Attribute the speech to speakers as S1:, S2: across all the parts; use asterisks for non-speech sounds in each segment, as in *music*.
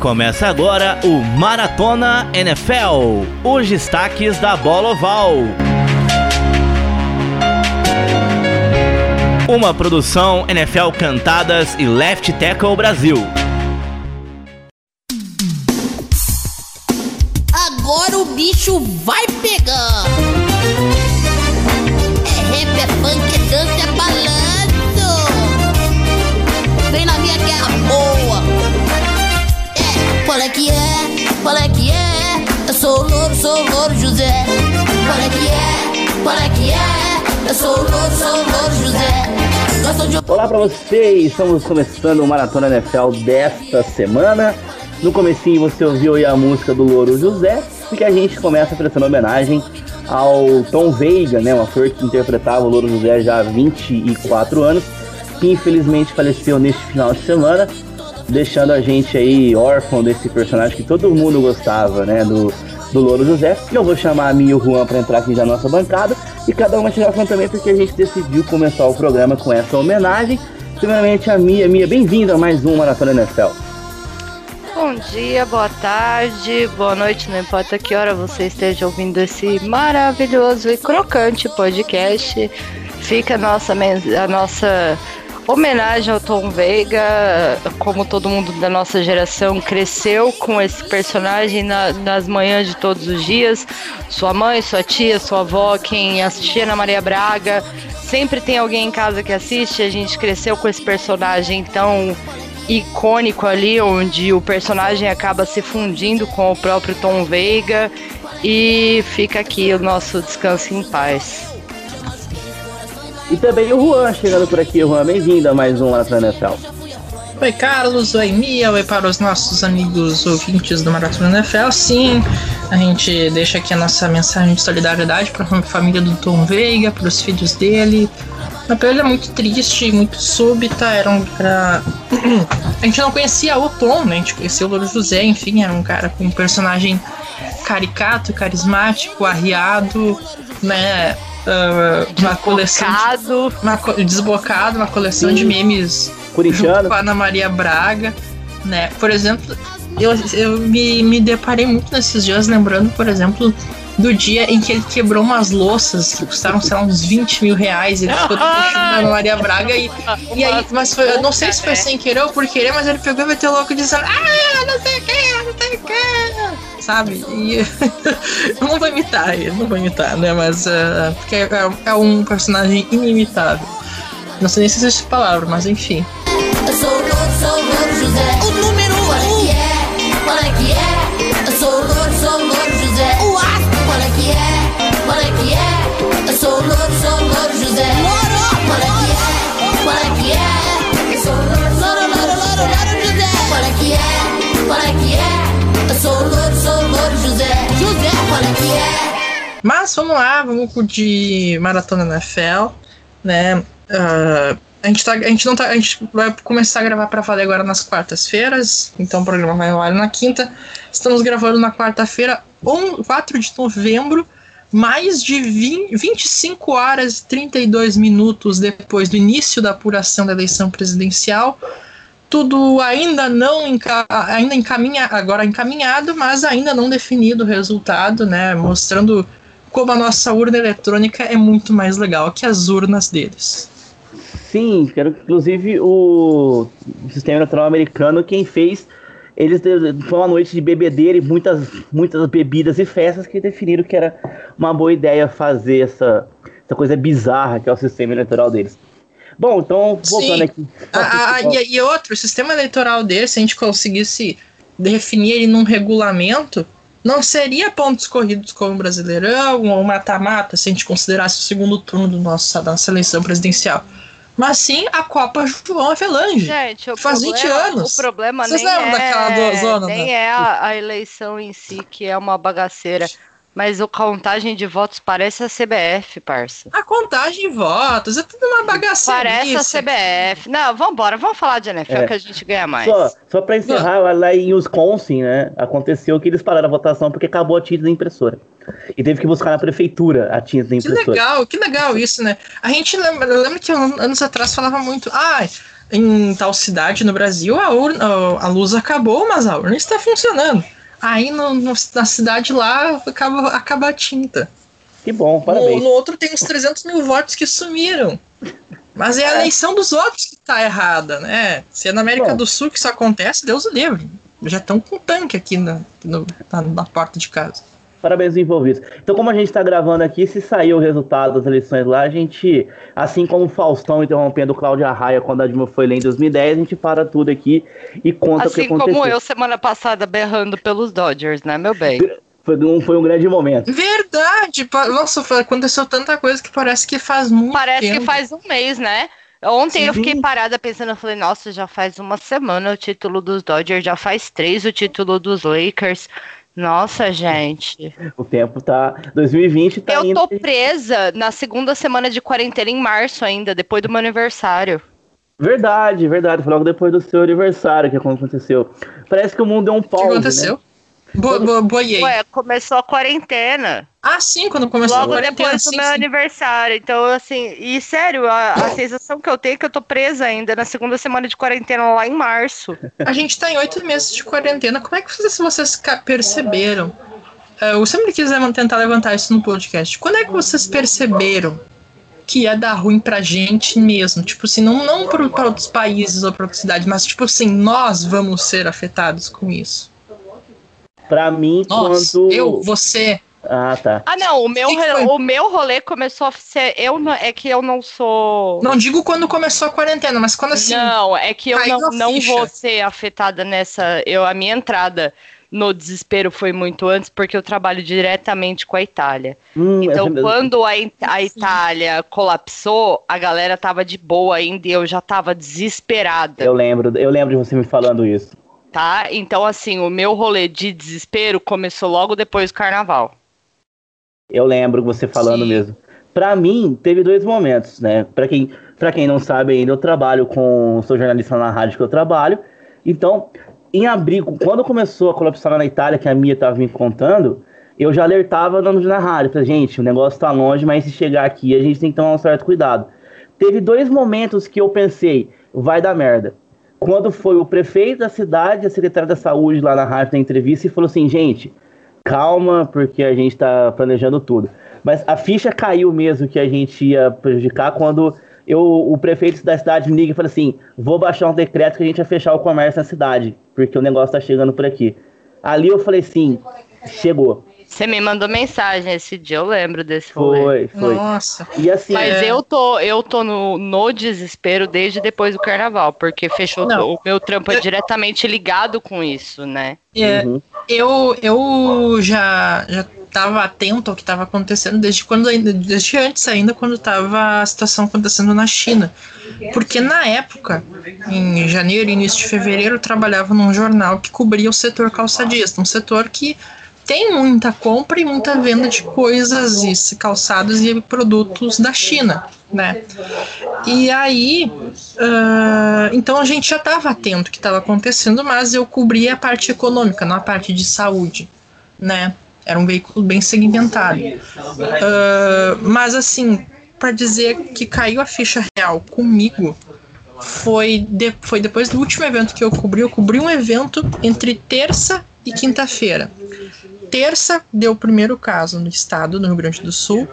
S1: Começa agora o Maratona NFL, os destaques da bola oval. Uma produção NFL Cantadas e Left Tackle Brasil.
S2: Agora o bicho vai pegar. Qual é que é? Qual é que é? Eu sou o louro, sou o louro José. Qual é que é? Qual é que é? Eu sou o.
S3: Olá para vocês, estamos começando o Maratona NFL desta semana. No comecinho você ouviu aí a música do Louro José, e que a gente começa prestando homenagem ao Tom Veiga, né, um ator que interpretava o Louro José já há 24 anos, que infelizmente faleceu neste final de semana, deixando a gente aí órfão desse personagem que todo mundo gostava, né, do, do Louro José. Eu vou chamar a Mia e o Juan para entrar aqui na nossa bancada, e cada uma chegar também porque a gente decidiu começar o programa com essa homenagem. Primeiramente a Mia, Mia, bem-vinda a mais um Maratona NFL.
S4: Bom dia, boa tarde, boa noite, não importa que hora você esteja ouvindo esse maravilhoso e crocante podcast. Fica a nossa, a nossa homenagem ao Tom Veiga, como todo mundo da nossa geração cresceu com esse personagem na, nas manhãs de todos os dias. Sua mãe, sua tia, sua avó, quem assistia na Maria Braga, sempre tem alguém em casa que assiste. A gente cresceu com esse personagem tão icônico ali, onde o personagem acaba se fundindo com o próprio Tom Veiga. E fica aqui o nosso descanso em paz.
S3: E também o Juan chegando por aqui. Juan, bem-vindo a mais um Maratona NFL.
S5: Oi, Carlos. Oi, Mia. Oi para os nossos amigos ouvintes do Maratona NFL. Sim, a gente deixa aqui a nossa mensagem de solidariedade para a família do Tom Veiga, para os filhos dele. A perda é muito triste, muito súbita. Era um cara. *clears throat* a gente não conhecia o Tom, né? A gente conhecia o Louro José, enfim, era um cara com um personagem caricato, carismático, arriado, né? Uh, uma coleção. De, uma, desbocado, uma coleção de memes
S3: Corintiano.
S5: com a Ana Maria Braga, né? Por exemplo, eu, eu me, me deparei muito nesses dias lembrando, por exemplo, do dia em que ele quebrou umas louças que custaram, sei lá, uns 20 mil reais. Ele ficou puxando a Maria Braga e, e aí, mas foi, eu não sei se foi sem querer ou por querer, mas ele pegou e meteu louco dizendo, ah, não sei o que, não sei o que, sabe? E eu *laughs* não vou imitar ele, não vou imitar, né? Mas uh, porque é, é, um personagem inimitável. Não sei nem se existe palavra, mas enfim. Mas vamos lá, vamos curtir Maratona NFL, né? Uh, a gente, tá, a gente não tá. A gente vai começar a gravar para valer agora nas quartas-feiras. Então o programa vai ao ar na quinta. Estamos gravando na quarta-feira, 4 de novembro, mais de 20, 25 horas e 32 minutos depois do início da apuração da eleição presidencial. Tudo ainda não enca ainda encaminha, agora encaminhado, mas ainda não definido o resultado, né? Mostrando como a nossa urna eletrônica é muito mais legal que as urnas deles.
S3: Sim, quero inclusive o sistema eleitoral americano quem fez eles foi uma noite de bebedeira e muitas muitas bebidas e festas que definiram que era uma boa ideia fazer essa, essa coisa bizarra que é o sistema eleitoral deles. Bom, então voltando
S5: Sim.
S3: aqui.
S5: Ah, ah, e, e outro, o sistema eleitoral deles, se a gente conseguisse definir ele num regulamento, não seria pontos corridos como o Brasileirão ou mata-mata, se a gente considerasse o segundo turno do nosso, da nossa eleição presidencial. Mas sim a Copa João Avelange.
S4: Gente, o
S5: Faz
S4: problema,
S5: 20 anos.
S4: O problema
S5: Vocês
S4: nem
S5: lembram
S4: é,
S5: daquela zona,
S4: nem
S5: né?
S4: é a, a eleição em si, que é uma bagaceira. Mas o contagem de votos parece a CBF, parça.
S5: A contagem de votos é tudo uma bagaceira.
S4: Parece a CBF. Não, vambora, vamos falar de NFL
S3: É.
S4: que a gente ganha mais.
S3: Só, só pra encerrar, lá em Wisconsin, né? Aconteceu que eles pararam a votação porque acabou a tinta da impressora. E teve que buscar na prefeitura a tinta da
S5: Que
S3: impressora.
S5: legal, que legal isso, né? A gente lembra, eu lembro que an- anos atrás falava muito, ai, em tal cidade no Brasil, a, urna, a luz acabou, mas a urna está funcionando. Aí no, no, na cidade lá acaba, acaba a tinta.
S3: Que bom,
S5: No,
S3: parabéns.
S5: no outro tem uns 300 mil votos que sumiram. Mas é a eleição dos outros que tá errada, né? Se é na América
S3: Bom.
S5: do Sul que isso acontece, Deus o livre. Já estão com tanque aqui na, no- na, na porta de casa.
S3: Parabéns aos envolvidos. Então, como a gente está gravando aqui, se sair o resultado das eleições lá, a gente, assim como o Faustão interrompendo o Cláudia Raia quando a Dilma foi lei em 2010, a gente para tudo aqui e conta o que
S4: Assim
S3: aconteceu.
S4: como eu semana passada berrando pelos Dodgers, né, meu bem?
S3: Foi, um, foi um grande momento.
S5: Verdade! Nossa, aconteceu tanta coisa que parece que faz muito
S4: Parece
S5: tempo.
S4: que faz um mês, né? Ontem eu
S3: Sim.
S4: fiquei parada pensando, eu falei, nossa, já faz uma semana o título dos Dodgers, já faz três o título dos Lakers. Nossa, *laughs* gente.
S3: O tempo tá. 2020 tá
S4: Eu
S3: indo.
S4: tô presa na segunda semana de quarentena em março ainda, depois do meu aniversário.
S3: Verdade, verdade. Foi logo depois do seu aniversário que aconteceu. Parece que o mundo deu um
S5: O
S3: pause.
S5: que aconteceu?
S3: Né?
S5: Bo, bo, boiei.
S4: Ué, começou a quarentena.
S5: Ah, sim, quando começou a
S4: Logo depois do meu
S5: sim.
S4: aniversário. Então, assim, e sério, a, a sensação que eu tenho é que eu tô presa ainda na segunda semana de quarentena lá em março.
S5: A gente tá em oito meses de quarentena. Como é que vocês, vocês perceberam? É, Eu sempre quis tentar levantar isso no podcast. Quando é que vocês perceberam que ia dar ruim pra gente mesmo? Tipo assim, não, não pra outros países ou pra outras cidades, mas tipo assim, nós vamos ser afetados com isso.
S3: Pra mim,
S5: Nós,
S3: quando.
S5: eu, você.
S3: Ah, tá.
S4: Ah, não, o meu,
S5: Que que
S4: re-
S5: foi?
S4: o meu rolê começou a ser. Eu não, é que eu não sou.
S5: Não digo quando começou a quarentena, mas quando assim.
S4: Não, é que eu não, não vou ser afetada nessa. Eu, a minha entrada no desespero foi muito antes, porque eu trabalho diretamente com a Itália.
S3: Hum,
S4: Então,
S3: essa-
S4: quando a, a Itália colapsou, a galera tava de boa ainda e eu já tava desesperada,
S3: Eu lembro, eu lembro de você me falando isso.
S4: tá? Então, assim, o meu rolê de desespero começou logo depois do carnaval.
S3: Eu lembro você falando
S5: Sim.
S3: mesmo. Pra mim, teve dois momentos, né? Pra quem, pra quem não sabe ainda, eu trabalho com. Sou jornalista na rádio que eu trabalho. Então, em abril, quando começou a colapsar lá na Itália, que a Mia tava me contando, eu já alertava na, na rádio. Falei, gente, o negócio tá longe, mas se chegar aqui, a gente tem que tomar um certo cuidado. Teve dois momentos que eu pensei, vai dar merda. Quando foi o prefeito da cidade, a secretária da saúde lá na rádio na entrevista e falou assim, gente, calma, porque a gente tá planejando tudo. Mas a ficha caiu mesmo que a gente ia prejudicar quando eu, o prefeito da cidade me liga e fala assim: vou baixar um decreto que a gente vai fechar o comércio na cidade, porque o negócio tá chegando por aqui. Ali eu falei assim: chegou.
S4: Você me mandou mensagem esse dia, eu lembro desse rolê.
S3: Foi, foi.
S5: Nossa.
S3: E assim,
S4: Mas
S5: É.
S4: eu tô, eu tô no, no desespero desde depois do carnaval, porque fechou
S5: Não.
S4: o meu trampo é
S5: Eu-
S4: diretamente ligado com isso, né?
S5: É,
S3: uhum.
S5: Eu, eu já, já tava atento ao que estava acontecendo desde quando ainda, desde antes ainda, quando estava a situação acontecendo na China. Porque na época, em janeiro e início de fevereiro, eu trabalhava num jornal que cobria o setor calçadista, um setor que tem muita compra e muita venda de coisas e calçados e produtos da China, né? E aí, ah, então a gente já estava atento ao que estava acontecendo, mas eu cobria a parte econômica, não a parte de saúde, né? Era um veículo bem segmentado. Ah, mas assim, para dizer que caiu a ficha real comigo, foi, de- foi depois do último evento que eu cobri. Eu cobri um evento entre terça e quinta-feira. Terça deu o primeiro caso no estado, no Rio Grande do Sul.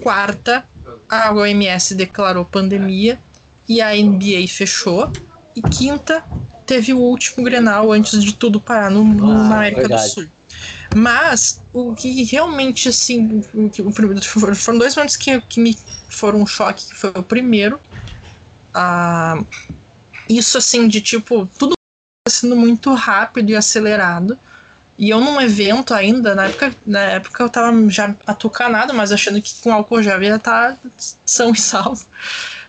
S5: Quarta, a OMS declarou pandemia e a NBA fechou. E quinta, teve o último Grenal antes de tudo parar no, no-
S3: Ah,
S5: na América
S3: verdade.
S5: do Sul. Mas o que realmente, assim, o que- o primeiro- foram dois momentos que, que me foram um choque, que foi o primeiro. ah, isso, assim, de tipo, tudo sendo muito rápido e acelerado. E eu num evento ainda, na época, na época eu tava já atucanado, mas achando que com álcool já ia estar são e salvo.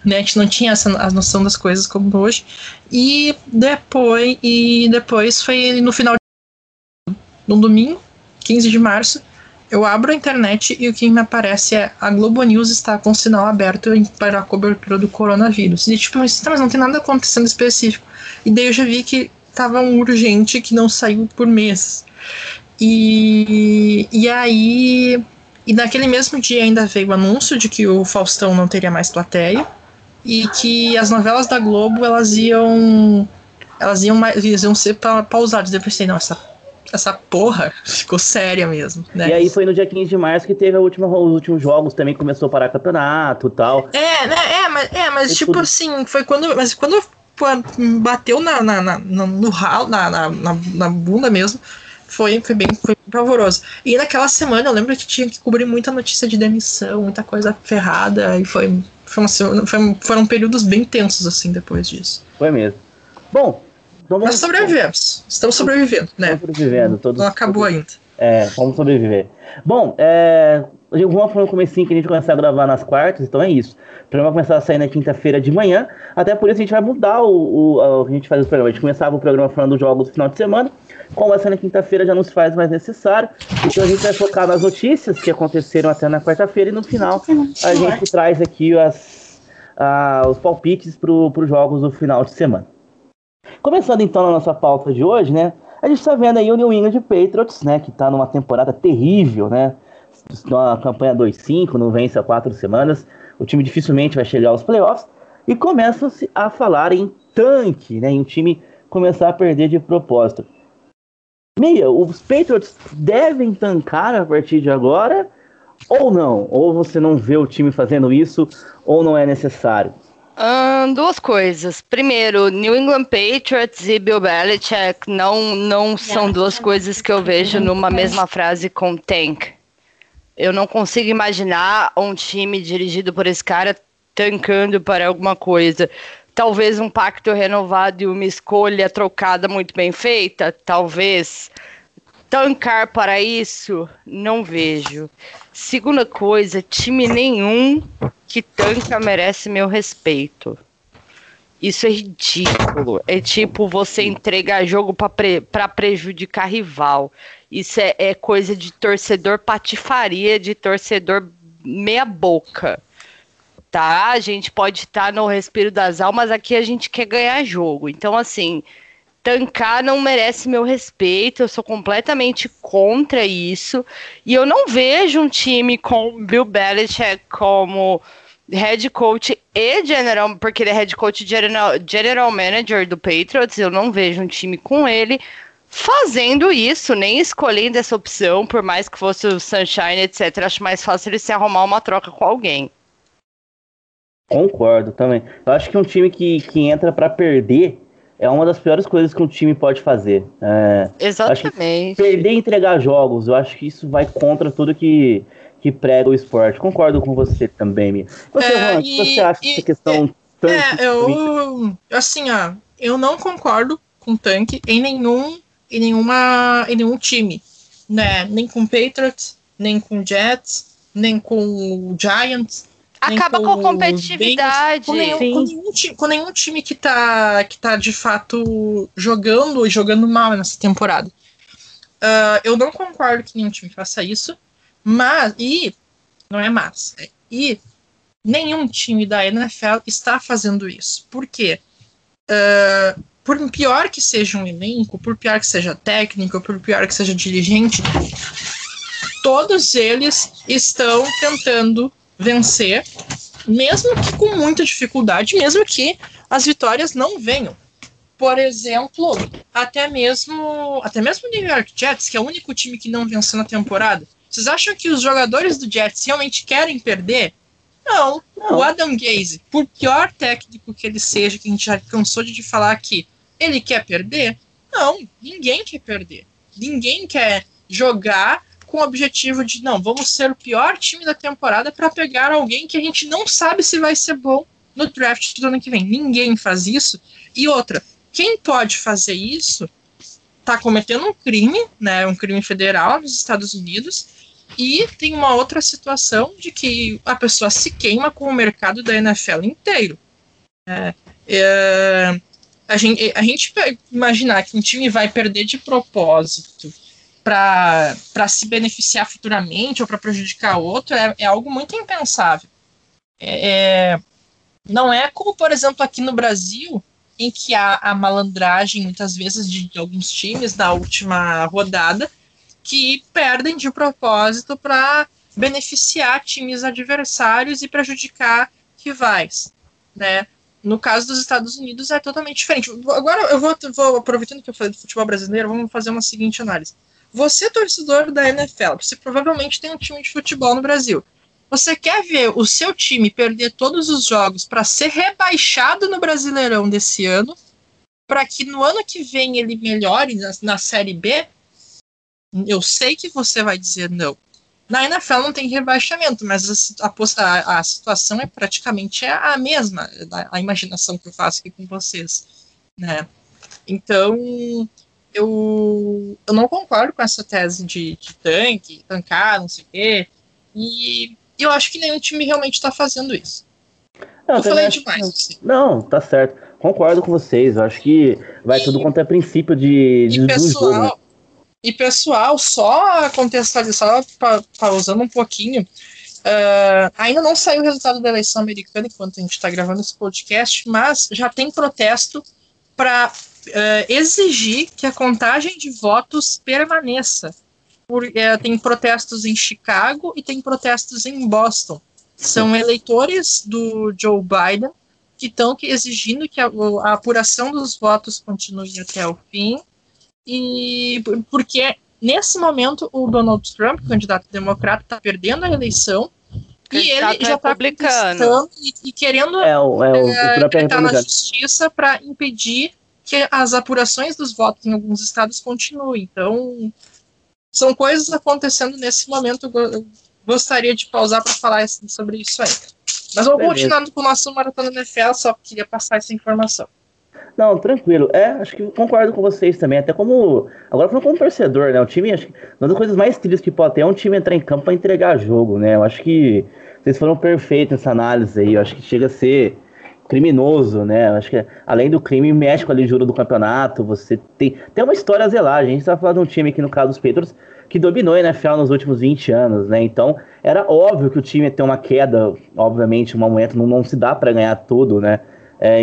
S5: Né? A gente não tinha essa a noção das coisas como hoje. E depois, e depois foi no final de no domingo, 15 de março, eu abro a internet e o que me aparece é a Globo News está com sinal aberto para a cobertura do coronavírus. E tipo, tá, mas não tem nada acontecendo específico. E daí eu já vi que tava um urgente que não saiu por meses. E, e aí. E naquele mesmo dia ainda veio o anúncio de que o Faustão não teria mais plateia. e que as novelas da Globo elas iam elas iam mais elas iam ser pa- pausadas. Daí Eu pensei, não, essa, essa porra *laughs* ficou séria mesmo, né?
S3: E aí foi no dia 15 de março que teve a última, os últimos jogos também, começou a parar campeonato e tal.
S5: É, né, é, mas, é, mas
S3: E
S5: tipo
S3: tudo.
S5: assim, foi quando. Mas quando bateu na, na, na, no ralo, na, na, na, bunda mesmo, foi, foi bem foi pavoroso. E naquela semana eu lembro que tinha que cobrir muita notícia de demissão, muita coisa ferrada, e foi. foi, uma, foi- foram períodos bem tensos, assim, depois disso.
S3: Foi mesmo. Bom, então vamos
S5: Mas sobrevivemos. Estamos sobrevivendo, né?
S3: Estamos sobrevivendo. Todos,
S5: Não acabou ainda.
S3: É, vamos sobreviver. Bom, é, vamos falar no comecinho que a gente começar a gravar nas quartas, então é isso. O programa vai começar a sair na quinta-feira de manhã, até por isso a gente vai mudar o, o, o que a gente faz o programa. A gente começava o programa falando dos jogos do final de semana, como vai na quinta-feira já não se faz mais necessário, então a gente vai focar nas notícias que aconteceram até na quarta-feira e no final a gente traz aqui as, ah, os palpites para os jogos do final de semana. Começando então na nossa pauta de hoje, né? A gente está vendo aí o New England Patriots, né? Que está numa temporada terrível, né? Uma campanha 2-5, não vence há quatro semanas. O time dificilmente vai chegar aos playoffs. E começa-se a falar em tanque, né? Em um time começar a perder de propósito. Mia, os Patriots devem tancar a partir de agora? Ou não? Ou você não vê o time fazendo isso, ou não é necessário?
S4: Duas coisas. Primeiro, New England Patriots e Bill Belichick não, não são duas coisas que eu vejo numa mesma frase com Tank. Eu não consigo imaginar um time dirigido por esse cara tancando para alguma coisa. Talvez um pacto renovado e uma escolha trocada muito bem feita, talvez. Tancar para isso, não vejo. Segunda coisa, time nenhum que tanca merece meu respeito. Isso é ridículo. É tipo você entregar jogo para pre prejudicar rival. Isso é, é coisa de torcedor patifaria, de torcedor meia boca. Tá? A gente pode estar no respiro das almas, aqui a gente quer ganhar jogo. Então, assim, tancar não merece meu respeito, eu sou completamente contra isso. E eu não vejo um time com Bill Belichick como head coach e general, porque ele é head coach e general, general manager do Patriots, eu não vejo um time com ele fazendo isso, nem escolhendo essa opção, por mais que fosse o Sunshine, etc. Acho mais fácil ele se arrumar uma troca com alguém.
S3: Concordo também. Eu acho que um time que, que entra para perder é uma das piores coisas que um time pode fazer. É,
S4: Exatamente.
S3: perder e entregar jogos, eu acho que isso vai contra tudo que, que prega o esporte. Concordo com você também, Mia. Você,
S5: É,
S3: Juan, o que
S5: e-
S3: você acha
S5: e-
S3: dessa questão tanto
S5: É, eu. Assim, ó, eu não concordo com tanque em nenhum. Em nenhuma. em nenhum time. Né? Nem com Patriots, nem com Jets, nem com o Giants.
S4: Acaba com a
S5: os
S4: competitividade.
S5: Bengals, Com nenhum, com nenhum time, com nenhum time que tá, que tá de fato jogando e jogando mal nessa temporada. Ah, eu não concordo que nenhum time faça isso, mas. E. Não é mas. é, E nenhum time da NFL está fazendo isso. Por quê? Ah, por pior que seja um elenco, por pior que seja técnico, por pior que seja dirigente, todos eles estão tentando vencer, mesmo que com muita dificuldade, mesmo que as vitórias não venham. Por exemplo, até mesmo, até mesmo o New York Jets, que é o único time que não venceu na temporada. Vocês acham que os jogadores do Jets realmente querem perder? Não.
S3: Não.
S5: O Adam Gaze, por pior técnico que ele seja, que a gente já cansou de falar aqui, ele quer perder? Não, ninguém quer perder. Ninguém quer jogar com o objetivo de não, vamos ser o pior time da temporada para pegar alguém que a gente não sabe se vai ser bom no draft do ano que vem. Ninguém faz isso. E outra, quem pode fazer isso está cometendo um crime, né, um crime federal nos Estados Unidos. E tem uma outra situação de que a pessoa se queima com o mercado da NFL inteiro. É, é, a, gente, a gente imaginar que um time vai perder de propósito para se beneficiar futuramente ou para prejudicar outro é, é, algo muito impensável. É, é, não é como, por exemplo, aqui no Brasil, em que há a malandragem, muitas vezes, de, de alguns times na última rodada, que perdem de propósito para beneficiar times adversários e prejudicar rivais. né? No caso dos Estados Unidos é totalmente diferente. Agora eu vou, vou aproveitando que eu falei do futebol brasileiro, vamos fazer uma seguinte análise. Você, torcedor da NFL, você provavelmente tem um time de futebol no Brasil. Você quer ver o seu time perder todos os jogos para ser rebaixado no Brasileirão desse ano, para que no ano que vem ele melhore na, na Série B? Eu sei que você vai dizer não. Na NFL não tem rebaixamento, mas a, a, a situação é praticamente a mesma, a, a, imaginação que eu faço aqui com vocês. Né? Então, eu, eu não concordo com essa tese de, de tanque, tancar, não sei o quê, e eu acho que nenhum time realmente está fazendo isso.
S3: Não, eu falei demais. Assim. Não, tá certo. Concordo com vocês. Eu acho que vai e, tudo quanto é princípio de, de
S5: pessoal? E pessoal, só contextualizar, pausando um pouquinho, uh, ainda não saiu o resultado da eleição americana enquanto a gente está gravando esse podcast, mas já tem protesto para uh, exigir que a contagem de votos permaneça. Por, uh, tem protestos em Chicago e tem protestos em Boston. São eleitores do Joe Biden que estão exigindo que a, a apuração dos votos continue até o fim e porque nesse momento o Donald Trump, candidato democrata, está perdendo a eleição e ele já está publicando e, e, querendo
S3: é, o, é, o, é,
S5: o é na justiça para impedir que as apurações dos votos em alguns estados continuem. Então, são coisas acontecendo nesse momento. Eu gostaria de pausar para falar sobre isso ainda. Mas vou continuando com o nosso Maratona NFL, só queria passar essa informação.
S3: Não, tranquilo. É, acho que concordo com vocês também. Até como. Agora falando como torcedor, né? O time, acho que uma das coisas mais tristes que pode ter é um time entrar em campo para entregar jogo, né? Eu acho que vocês foram perfeitos nessa análise aí. Eu acho que chega a ser criminoso, né? Eu acho que além do crime, mexe com a do campeonato. Você tem. Tem uma história a zelar. A gente tá falando de um time aqui, no caso dos Patriots, que dominou a NFL nos últimos 20 anos, né? Então, era óbvio que o time ia ter uma queda, obviamente, um momento não, não se dá para ganhar tudo, né? É,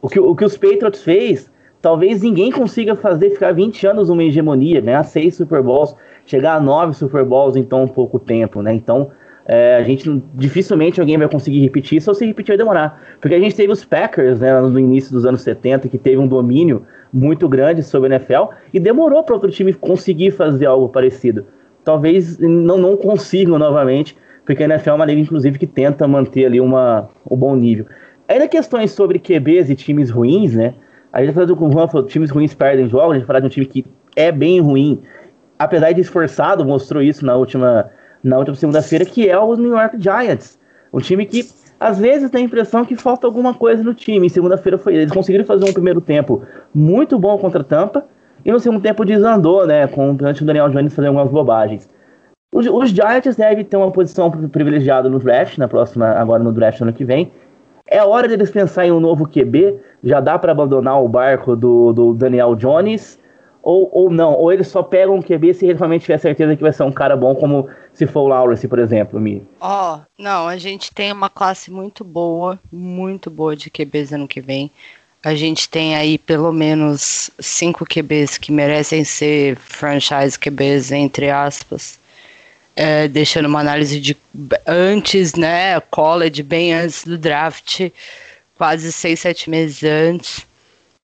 S3: o, que, o que os Patriots fez, talvez ninguém consiga fazer ficar 20 anos numa hegemonia, ganhar seis Super Bowls, chegar a nove Super Bowls em tão pouco tempo, né? Então, é, a gente dificilmente alguém vai conseguir repetir ou se repetir vai demorar. Porque a gente teve os Packers, né, no início dos anos 70, que teve um domínio muito grande sobre a NFL, e demorou para outro time conseguir fazer algo parecido. Talvez não, não consigam novamente, porque a NFL é uma liga, inclusive, que tenta manter ali uma, um bom nível. Ainda questões sobre QBs e times ruins, né? A gente falando com o Juan, falou, times ruins perdem jogos, a gente falar de um time que é bem ruim, apesar de esforçado, mostrou isso na última, na última segunda-feira, que é o New York Giants. Um time que às vezes tem a impressão que falta alguma coisa no time. Segunda-feira foi. Eles conseguiram fazer um primeiro tempo muito bom contra a Tampa. E no segundo tempo desandou, né? Com o Daniel Jones fazendo algumas bobagens. Os, os Giants devem ter uma posição privilegiada no draft, na próxima, agora no draft ano que vem. É hora deles pensar em um novo QB? Já dá para abandonar o barco do, do Daniel Jones? Ou, ou não? Ou eles só pegam um QB se realmente tiver certeza que vai ser um cara bom, como se for o Lawrence, por exemplo, Mi?
S4: Ó, oh, não, a gente tem uma classe muito boa, muito boa de QBs ano que vem. A gente tem aí pelo menos cinco QBs que merecem ser franchise QBs, entre aspas é, deixando uma análise de antes, né, college, bem antes do draft, quase seis, sete meses antes.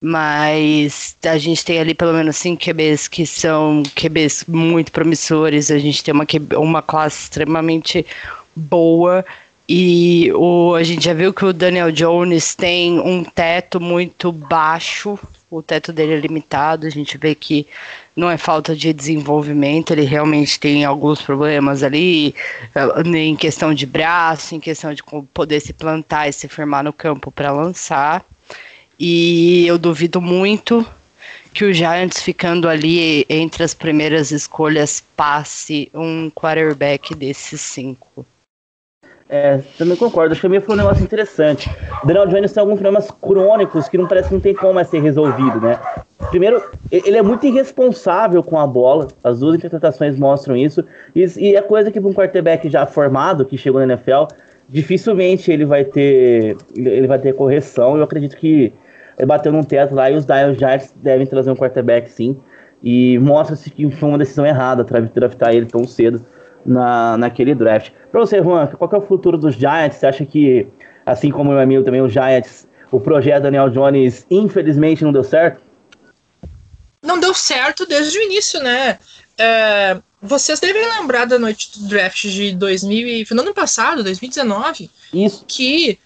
S4: Mas a gente tem ali pelo menos cinco QBs que são QBs muito promissores. A gente tem uma, uma classe extremamente boa. E o, a gente já viu que o Daniel Jones tem um teto muito baixo. O teto dele é limitado. A gente vê que não é falta de desenvolvimento, ele realmente tem alguns problemas ali, eh, em questão de braço, em questão de poder se plantar e se firmar no campo para lançar. E eu duvido muito que o Giants ficando ali entre as primeiras escolhas passe um quarterback desses cinco.
S3: É, também concordo. Acho que a minha foi um negócio interessante. Daniel Jones tem alguns problemas crônicos que não parece que não tem como mais ser resolvido, né? Primeiro, ele é muito irresponsável com a bola. As duas interpretações mostram isso. E, e é coisa que para um quarterback já formado, que chegou na NFL, dificilmente ele vai ter ele vai ter correção. Eu acredito que ele bateu num teto lá e os Giants devem trazer um quarterback sim. E mostra-se que foi uma decisão errada draftar ele tão cedo na, naquele draft. Para você, Juan, qual é o futuro dos Giants? Você acha que assim como o amigo também, o Giants, o projeto Daniel Jones, infelizmente, não deu certo?
S5: Não deu certo desde o início, né? É, vocês devem lembrar da noite do draft de 2000, foi no ano passado, 2019,
S3: Isso.
S5: que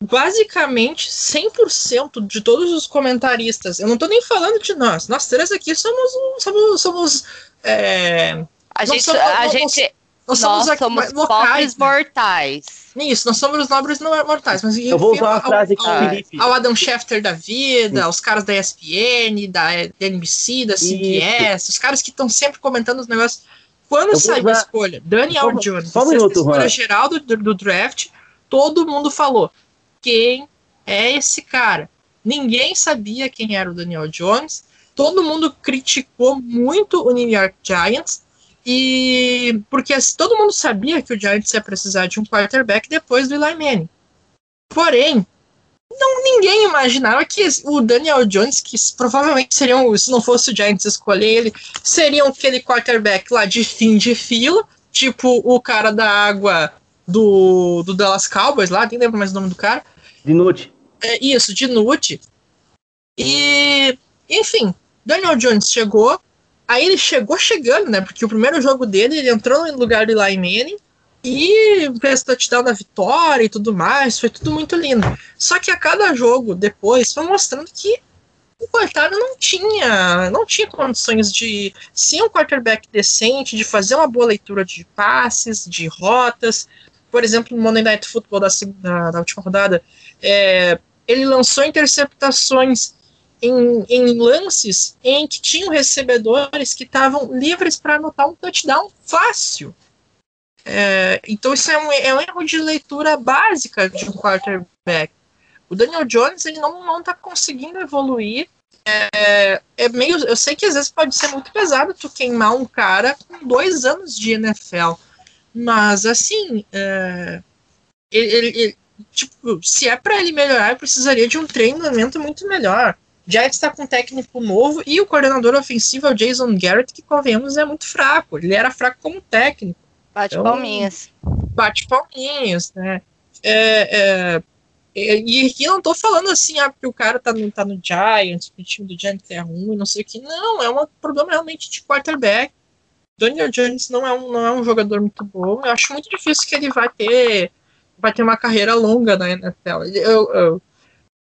S5: basicamente 100% de todos os comentaristas, eu não tô nem falando de nós, nós três aqui somos, somos, somos é,
S4: A gente,
S5: somos-
S4: a gente
S5: nós
S4: nós
S5: somos aqui
S4: somos
S5: mais locais,
S4: pobres
S5: né?
S4: mortais.
S5: Isso, nós somos os nobres não mortais, mas
S3: Eu vou usar uma
S5: ao-
S3: frase que o
S5: ao,
S3: Felipe.
S5: ao Adam Schefter da vida, aos caras da ESPN, da, da NBC, da CBS, os caras que estão sempre comentando os negócios. Quando saiu a
S3: usar-
S5: escolha, Daniel
S3: Só-
S5: Jones,
S3: só um minuto,
S5: escolha
S3: Juan.
S5: geral do, do, do draft, todo mundo falou: quem é esse cara? Ninguém sabia quem era o Daniel Jones, todo mundo criticou muito o New York Giants. E porque assim, todo mundo sabia que o Giants ia precisar de um quarterback depois do Eli Manning. Porém, não, ninguém imaginava que o Daniel Jones, que provavelmente seriam, se não fosse o Giants escolher ele, seriam aquele quarterback lá de fim de fila, tipo o cara da água do, do Dallas Cowboys lá, nem lembro mais o nome do cara.
S3: De noite.
S5: É, isso, de Nute. E, enfim, Daniel Jones chegou. Aí ele chegou chegando, né? Porque o primeiro jogo dele, ele entrou no lugar do Eli Manning e fez touchdown da vitória e tudo mais. Foi tudo muito lindo. Só que a cada jogo depois foi mostrando que o coitado não tinha, não tinha condições de ser um quarterback decente, de fazer uma boa leitura de passes, de rotas. Por exemplo, no Monday Night Football da, da última rodada, é, ele lançou interceptações em, em lances em que tinham recebedores que estavam livres para anotar um touchdown fácil. É, então isso é um, é um erro de leitura básica de um quarterback. O Daniel Jones ele não não está conseguindo evoluir. É, é meio, eu sei que às vezes pode ser muito pesado tu queimar um cara com dois anos de NFL, mas assim, é, ele, ele- tipo, se é para ele melhorar, precisaria de um treinamento muito melhor. Já está com um técnico novo e o coordenador ofensivo é o Jason Garrett, que convenhamos é muito fraco. Ele era fraco como técnico
S4: Bate
S5: Então-
S4: palminhas.
S5: bate palminhas, né? É, é, é, e aqui não tô falando assim, ah, porque o cara tá no, tá no Giants, que o time do Giants é ruim, não sei o que. Não, é um problema realmente de quarterback. Daniel Jones não é, um, não é um jogador muito bom. Eu acho muito difícil que ele vai ter, vai ter uma carreira longa na NFL. Eu, eu,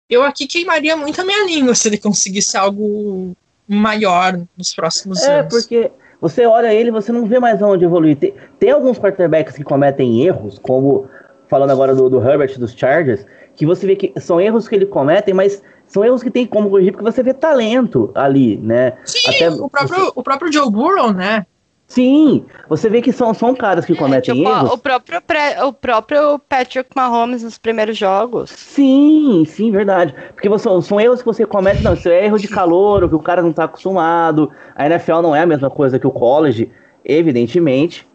S5: eu aqui queimaria muito a minha língua se ele conseguisse algo maior nos próximos
S3: É,
S5: anos.
S3: porque você olha ele você não vê mais aonde evoluir. Tem, tem alguns quarterbacks que cometem erros, como falando agora do, do Herbert dos Chargers, que você vê que são erros que ele comete, mas são erros que tem como corrigir, porque você vê talento ali, né?
S5: Sim,
S3: até
S5: o, próprio, o próprio Joe Burrow, né?
S3: Sim, você vê que são, são caras que cometem
S4: Tipo,
S3: erros.
S4: o, próprio pré- o próprio Patrick Mahomes nos primeiros jogos.
S3: Sim, sim, verdade. Porque você- são erros que você comete, não, isso é erro de calor, que o cara não tá acostumado. A NFL não é a mesma coisa que o college, evidentemente.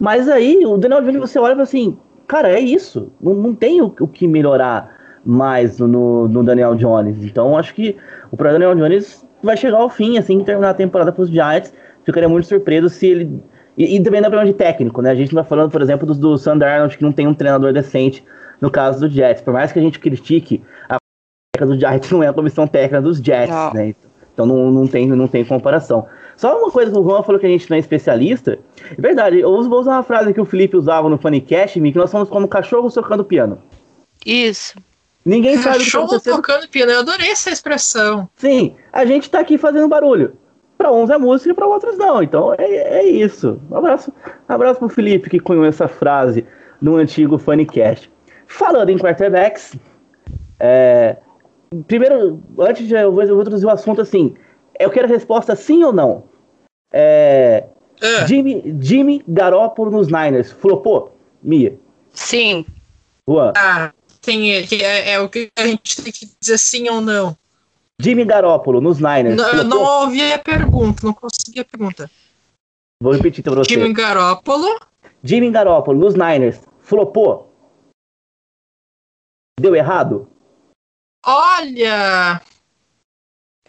S3: Mas aí, o Daniel Jones, você olha e fala assim, cara, é isso. Não, não tem o, o que melhorar mais no, no Daniel Jones. Então, acho que o Daniel Jones vai chegar ao fim, assim, que terminar a temporada pros Giants. Ficaria muito surpreso se ele... E, e também dá problema de técnico, né? A gente não tá falando, por exemplo, do, do Sandy Arnold, que não tem um treinador decente no caso do Jets. Por mais que a gente critique, a técnica do Giants *laughs* não é a comissão técnica dos Jets,
S4: Não.
S3: né? Então não, não, tem, não tem comparação. Só uma coisa que o Juan falou que a gente não é especialista. É verdade, eu uso- vou usar uma frase que o Felipe usava no Funnycast, que nós somos como cachorro socando piano.
S4: Isso.
S3: Ninguém sabe o que tá
S5: tocando piano, eu adorei essa expressão.
S3: Sim, a gente tá aqui fazendo barulho. Pra uns é música e pra outros não. Então é, é isso. Um abraço, um abraço pro Felipe que cunhou essa frase no antigo Funnycast. Falando em quarterbacks, é, primeiro, antes de eu vou, eu vou introduzir o assunto assim, eu quero a resposta sim ou não. É,
S5: Ah,
S3: Jimmy, Jimmy Garoppolo nos Niners, flopou? Mia,
S4: Sim.
S3: Juan.
S5: ah, tem, é, é o que a gente tem que dizer sim ou não.
S3: Jimmy Garoppolo nos Niners,
S5: Não, eu não ouvi a pergunta, não consegui a pergunta.
S3: Vou repetir pra você.
S5: Jimmy Garoppolo,
S3: Jimmy Garoppolo nos Niners, flopou? Deu errado?
S5: olha.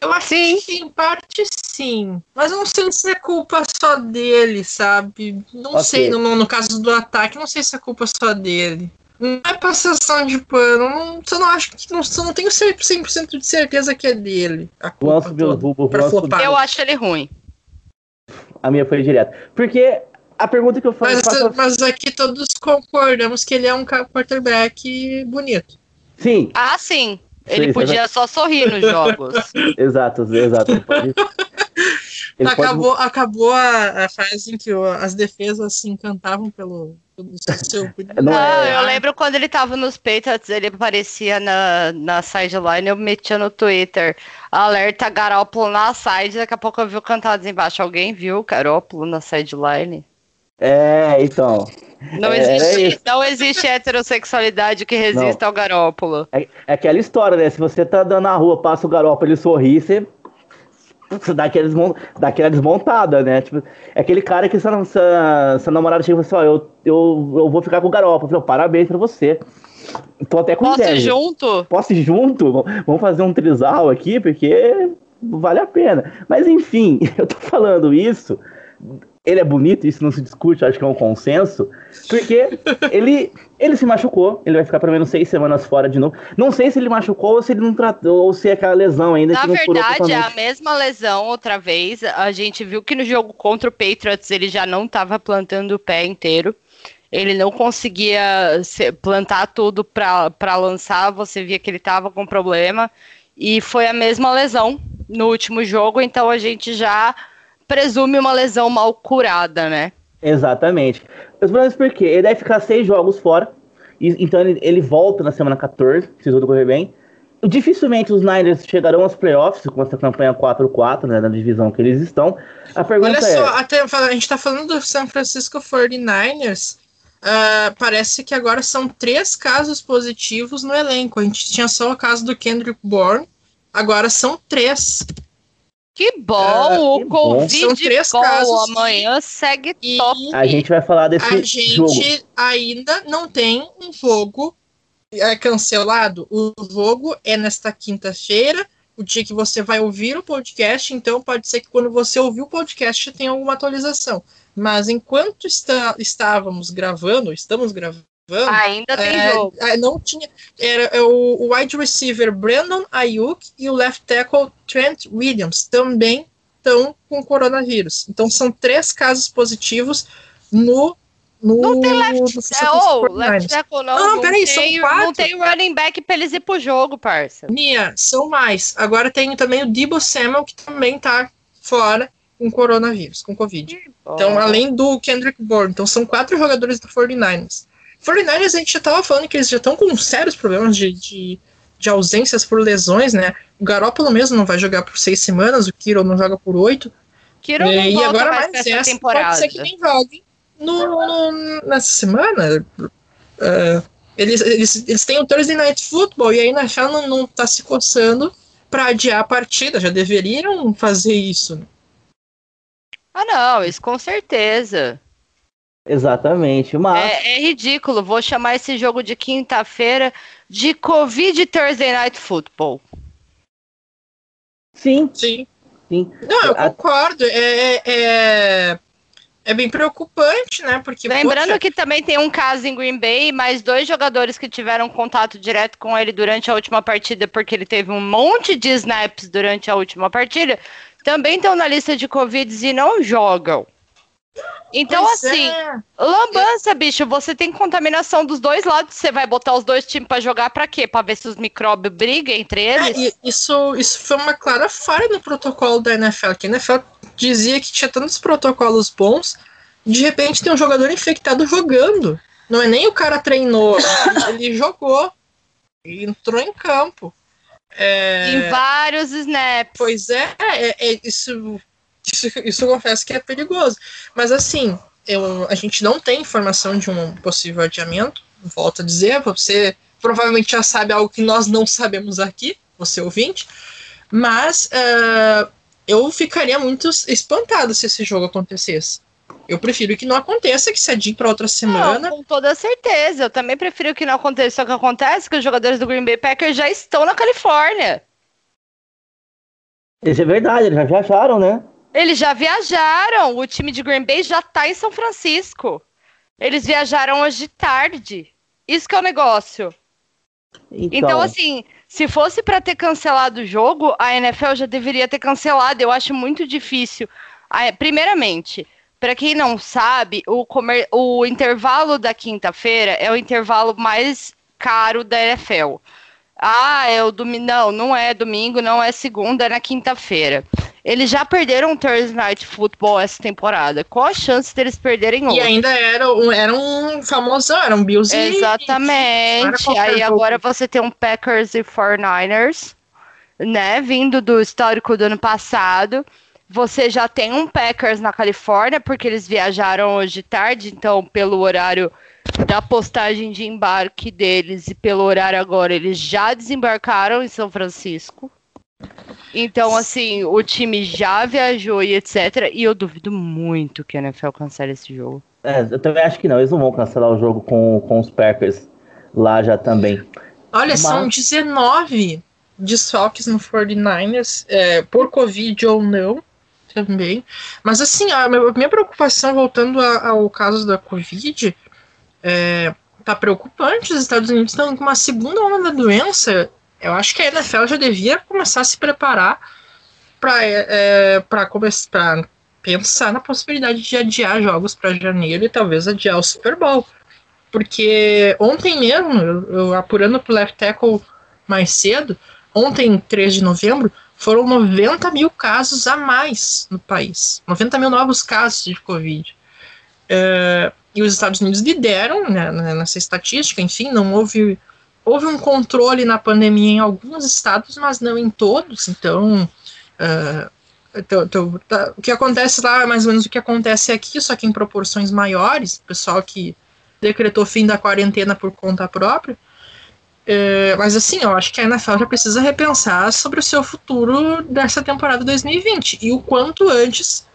S5: Eu acho
S4: Sim.
S5: que em parte sim. Mas eu não sei se é culpa só dele, sabe? Não
S3: Ok.
S5: sei, no, no caso do ataque, não sei se é culpa só dele. Não é passação de pano. Não, você não acha que. Não, você não tem 100% de certeza que é dele. A
S3: O
S5: culpa
S3: do
S5: toda, pra flopar.
S4: Eu acho ele ruim.
S3: A minha foi direto. Porque a pergunta que eu faço.
S5: Mas,
S3: faço-
S5: mas aqui todos concordamos que ele é um quarterback bonito.
S3: Sim,
S4: Ah, sim.
S3: Sim,
S4: Ele
S3: você
S4: podia só sorrir nos jogos. *laughs*
S3: exato, exato. Ele pode-
S5: acabou acabou a, a fase em que o- as defesas se encantavam pelo, pelo seu. *laughs*
S3: Não
S4: Não,
S3: é-
S4: eu lembro quando ele tava nos Patriots, ele aparecia na, na sideline, eu metia no Twitter. Alerta Garópolo na side, daqui a pouco eu vi o cantados embaixo. Alguém viu Garópolo na sideline?
S3: É, então.
S4: Não,
S3: É,
S4: existe,
S3: é
S4: não existe heterossexualidade que resista ao Garópolo.
S3: É, é aquela história, né? Se você tá andando na rua, passa o garoto ele sorri, você, *laughs* você dá, aquela dá aquela desmontada, né? Tipo, é aquele cara que sua, sua, sua namorada chega e fala assim, ó, eu, eu, eu vou ficar com o garoto. Eu falei, parabéns pra você. Tô até com
S4: Posso ir
S3: inveja.
S4: junto?
S3: Posso ir junto? Vamos fazer um trisal aqui, porque vale a pena. Mas enfim, *laughs* eu tô falando isso. Ele é bonito, isso não se discute, acho que é um consenso. Porque ele, ele se machucou, ele vai ficar pelo menos seis semanas fora de novo. Não sei se ele machucou ou se ele não tratou, ou se é aquela lesão ainda
S4: Na
S3: que não curou
S4: verdade, é a mesma lesão outra vez. A gente viu que no jogo contra o Patriots ele já não estava plantando o pé inteiro. Ele não conseguia se- plantar tudo para lançar. Você via que ele estava com problema. E foi a mesma lesão no último jogo. Então a gente já presume uma lesão mal curada, né?
S3: Exatamente. Os problemas por quê? Ele deve ficar seis jogos fora. e- então ele, ele volta na semana 14, se tudo correr bem. Dificilmente os Niners chegarão aos playoffs com essa campanha 4-4, né, na divisão que eles estão. A pergunta
S5: Olha
S3: é...
S5: só, até, fala- a gente tá falando do San Francisco 49ers. ah, parece que agora são três casos positivos no elenco. A gente tinha só o caso do Kendrick Bourne, agora são três.
S4: Que bom!
S5: Ah,
S4: o
S3: que bom.
S4: Covid
S5: São três
S4: bom.
S5: casos
S4: Amanhã segue
S5: E
S4: top.
S3: A gente vai falar desse
S5: a gente
S3: jogo.
S5: ainda não tem um jogo é, cancelado. O jogo é nesta quinta-feira, o dia que você vai ouvir o podcast, então pode ser que quando você ouvir o podcast tenha alguma atualização. Mas enquanto está, estávamos gravando, estamos gravando,
S4: Ainda tem
S5: é,
S4: jogo.
S5: é, não tinha. Era é, o, wide receiver Brandon Ayuk e o left tackle Trent Williams também estão com coronavírus. Então são três casos positivos no. no
S4: Não tem left, é, oh, left
S5: 49ers.
S4: tackle não.
S5: Não,
S4: não,
S5: peraí, são quatro.
S4: não tem running back pra eles ir pro jogo, parça.
S5: Nia, são mais. Agora tem também o Debo Samuel, que também tá fora com coronavírus, com Covid. Então, além do Kendrick Bourne. Então, são quatro jogadores do 49ers. 49ers, a gente já tava falando que eles já estão com sérios problemas de, de, de ausências por lesões, né? O Garoppolo mesmo não vai jogar por seis semanas, o Kiro não joga por oito.
S4: Kiro não
S5: e
S4: volta
S5: agora
S4: mais
S5: mais
S4: essa temporada.
S5: pode ser que nem jogue no, no- nessa semana. É, eles, eles, eles têm o Thursday Night Football e aí na NFL não, não tá se coçando pra adiar a partida. Já deveriam fazer isso. né?
S4: Ah, não, isso com certeza.
S3: Exatamente. Mas
S4: É, é ridículo. Vou chamar esse jogo de quinta-feira de Covid Thursday Night Football.
S3: sim,
S5: Sim.
S3: sim.
S5: Não, eu
S3: A-
S5: concordo. É, é, é bem preocupante, né? Porque,
S4: Lembrando
S5: poxa,
S4: que também tem um caso em Green Bay, mais dois jogadores que tiveram contato direto com ele durante a última partida, porque ele teve um monte de snaps durante a última partida, também estão na lista de Covid e não jogam. Então,
S5: pois
S4: assim,
S5: é.
S4: lambança, bicho, você tem contaminação dos dois lados, você vai botar os dois times pra jogar pra quê? Pra ver se os micróbios brigam entre
S5: É,
S4: eles?
S5: e isso, isso foi uma clara falha no protocolo da NFL, que a NFL dizia que tinha tantos protocolos bons, de repente tem um jogador infectado jogando. Não é nem o cara treinou, *laughs* ele jogou. Entrou em campo. É,
S4: Em vários snaps.
S5: Pois é, é, é, isso, isso, isso eu confesso que é perigoso. Mas assim, eu, a gente não tem informação de um possível adiamento. Volto a dizer, você provavelmente já sabe algo que nós não sabemos aqui, você ouvinte. Mas eh, eu ficaria muito espantado se esse jogo acontecesse. Eu prefiro que não aconteça, que se adie para outra semana.
S4: Não, com toda certeza. Eu também prefiro que não aconteça o que acontece, que os jogadores do Green Bay Packers já estão na Califórnia.
S3: Isso é verdade, eles já viajaram, né?
S4: Eles já viajaram. O time de Green Bay já tá em São Francisco. Eles viajaram hoje de tarde. Isso que é o negócio.
S3: Então,
S4: Então, assim, se fosse pra ter cancelado o jogo, a NFL já deveria ter cancelado. Eu acho muito difícil. Ah, Primeiramente, pra quem não sabe, o, comer- o intervalo da quinta-feira é o intervalo mais caro da NFL. Ah, é o domingo. Não, não é domingo, não é segunda, é na quinta-feira. Eles já perderam o Thursday Night Football essa temporada. Qual a chance deles perderem
S5: E
S4: outro?
S5: ainda era, um- era um famosão, era um Bills e-
S4: Exatamente. Aí
S5: jogo.
S4: agora você tem um Packers e 49ers, né? Vindo do histórico do ano passado. Você já tem um Packers na Califórnia, porque eles viajaram hoje tarde, então, pelo horário da postagem de embarque deles e pelo horário agora, eles já desembarcaram em São Francisco. Então, assim, o time já viajou e etc. E eu duvido muito que a NFL cancele esse jogo.
S3: é, eu também acho que não. Eles não vão cancelar o jogo com, com os Packers lá já também.
S5: Olha, são
S3: Mas-
S5: 19 desfalques no 49ers, é, por Covid ou não, também. Mas assim, a minha, a minha preocupação, voltando a- ao caso da Covid, é, tá preocupante. Os Estados Unidos estão com uma segunda onda da doença. Eu acho que a NFL já devia começar a se preparar para é, pra começar pra pensar na possibilidade de adiar jogos para janeiro e talvez adiar o Super Bowl. Porque ontem mesmo, eu, eu apurando pro left tackle mais cedo, ontem, 3 de novembro, foram 90 mil casos a mais no país. 90 mil novos casos de Covid. É, e os Estados Unidos lideram né, né, nessa estatística, enfim, não houve. Houve um controle na pandemia em alguns estados, mas não em todos, então. então, então, tá, o que acontece lá é mais ou menos o que acontece aqui, só que em proporções maiores. O pessoal que decretou fim da quarentena por conta própria. É, mas assim, eu acho que a NFL já precisa repensar sobre o seu futuro dessa temporada 2020 e o quanto antes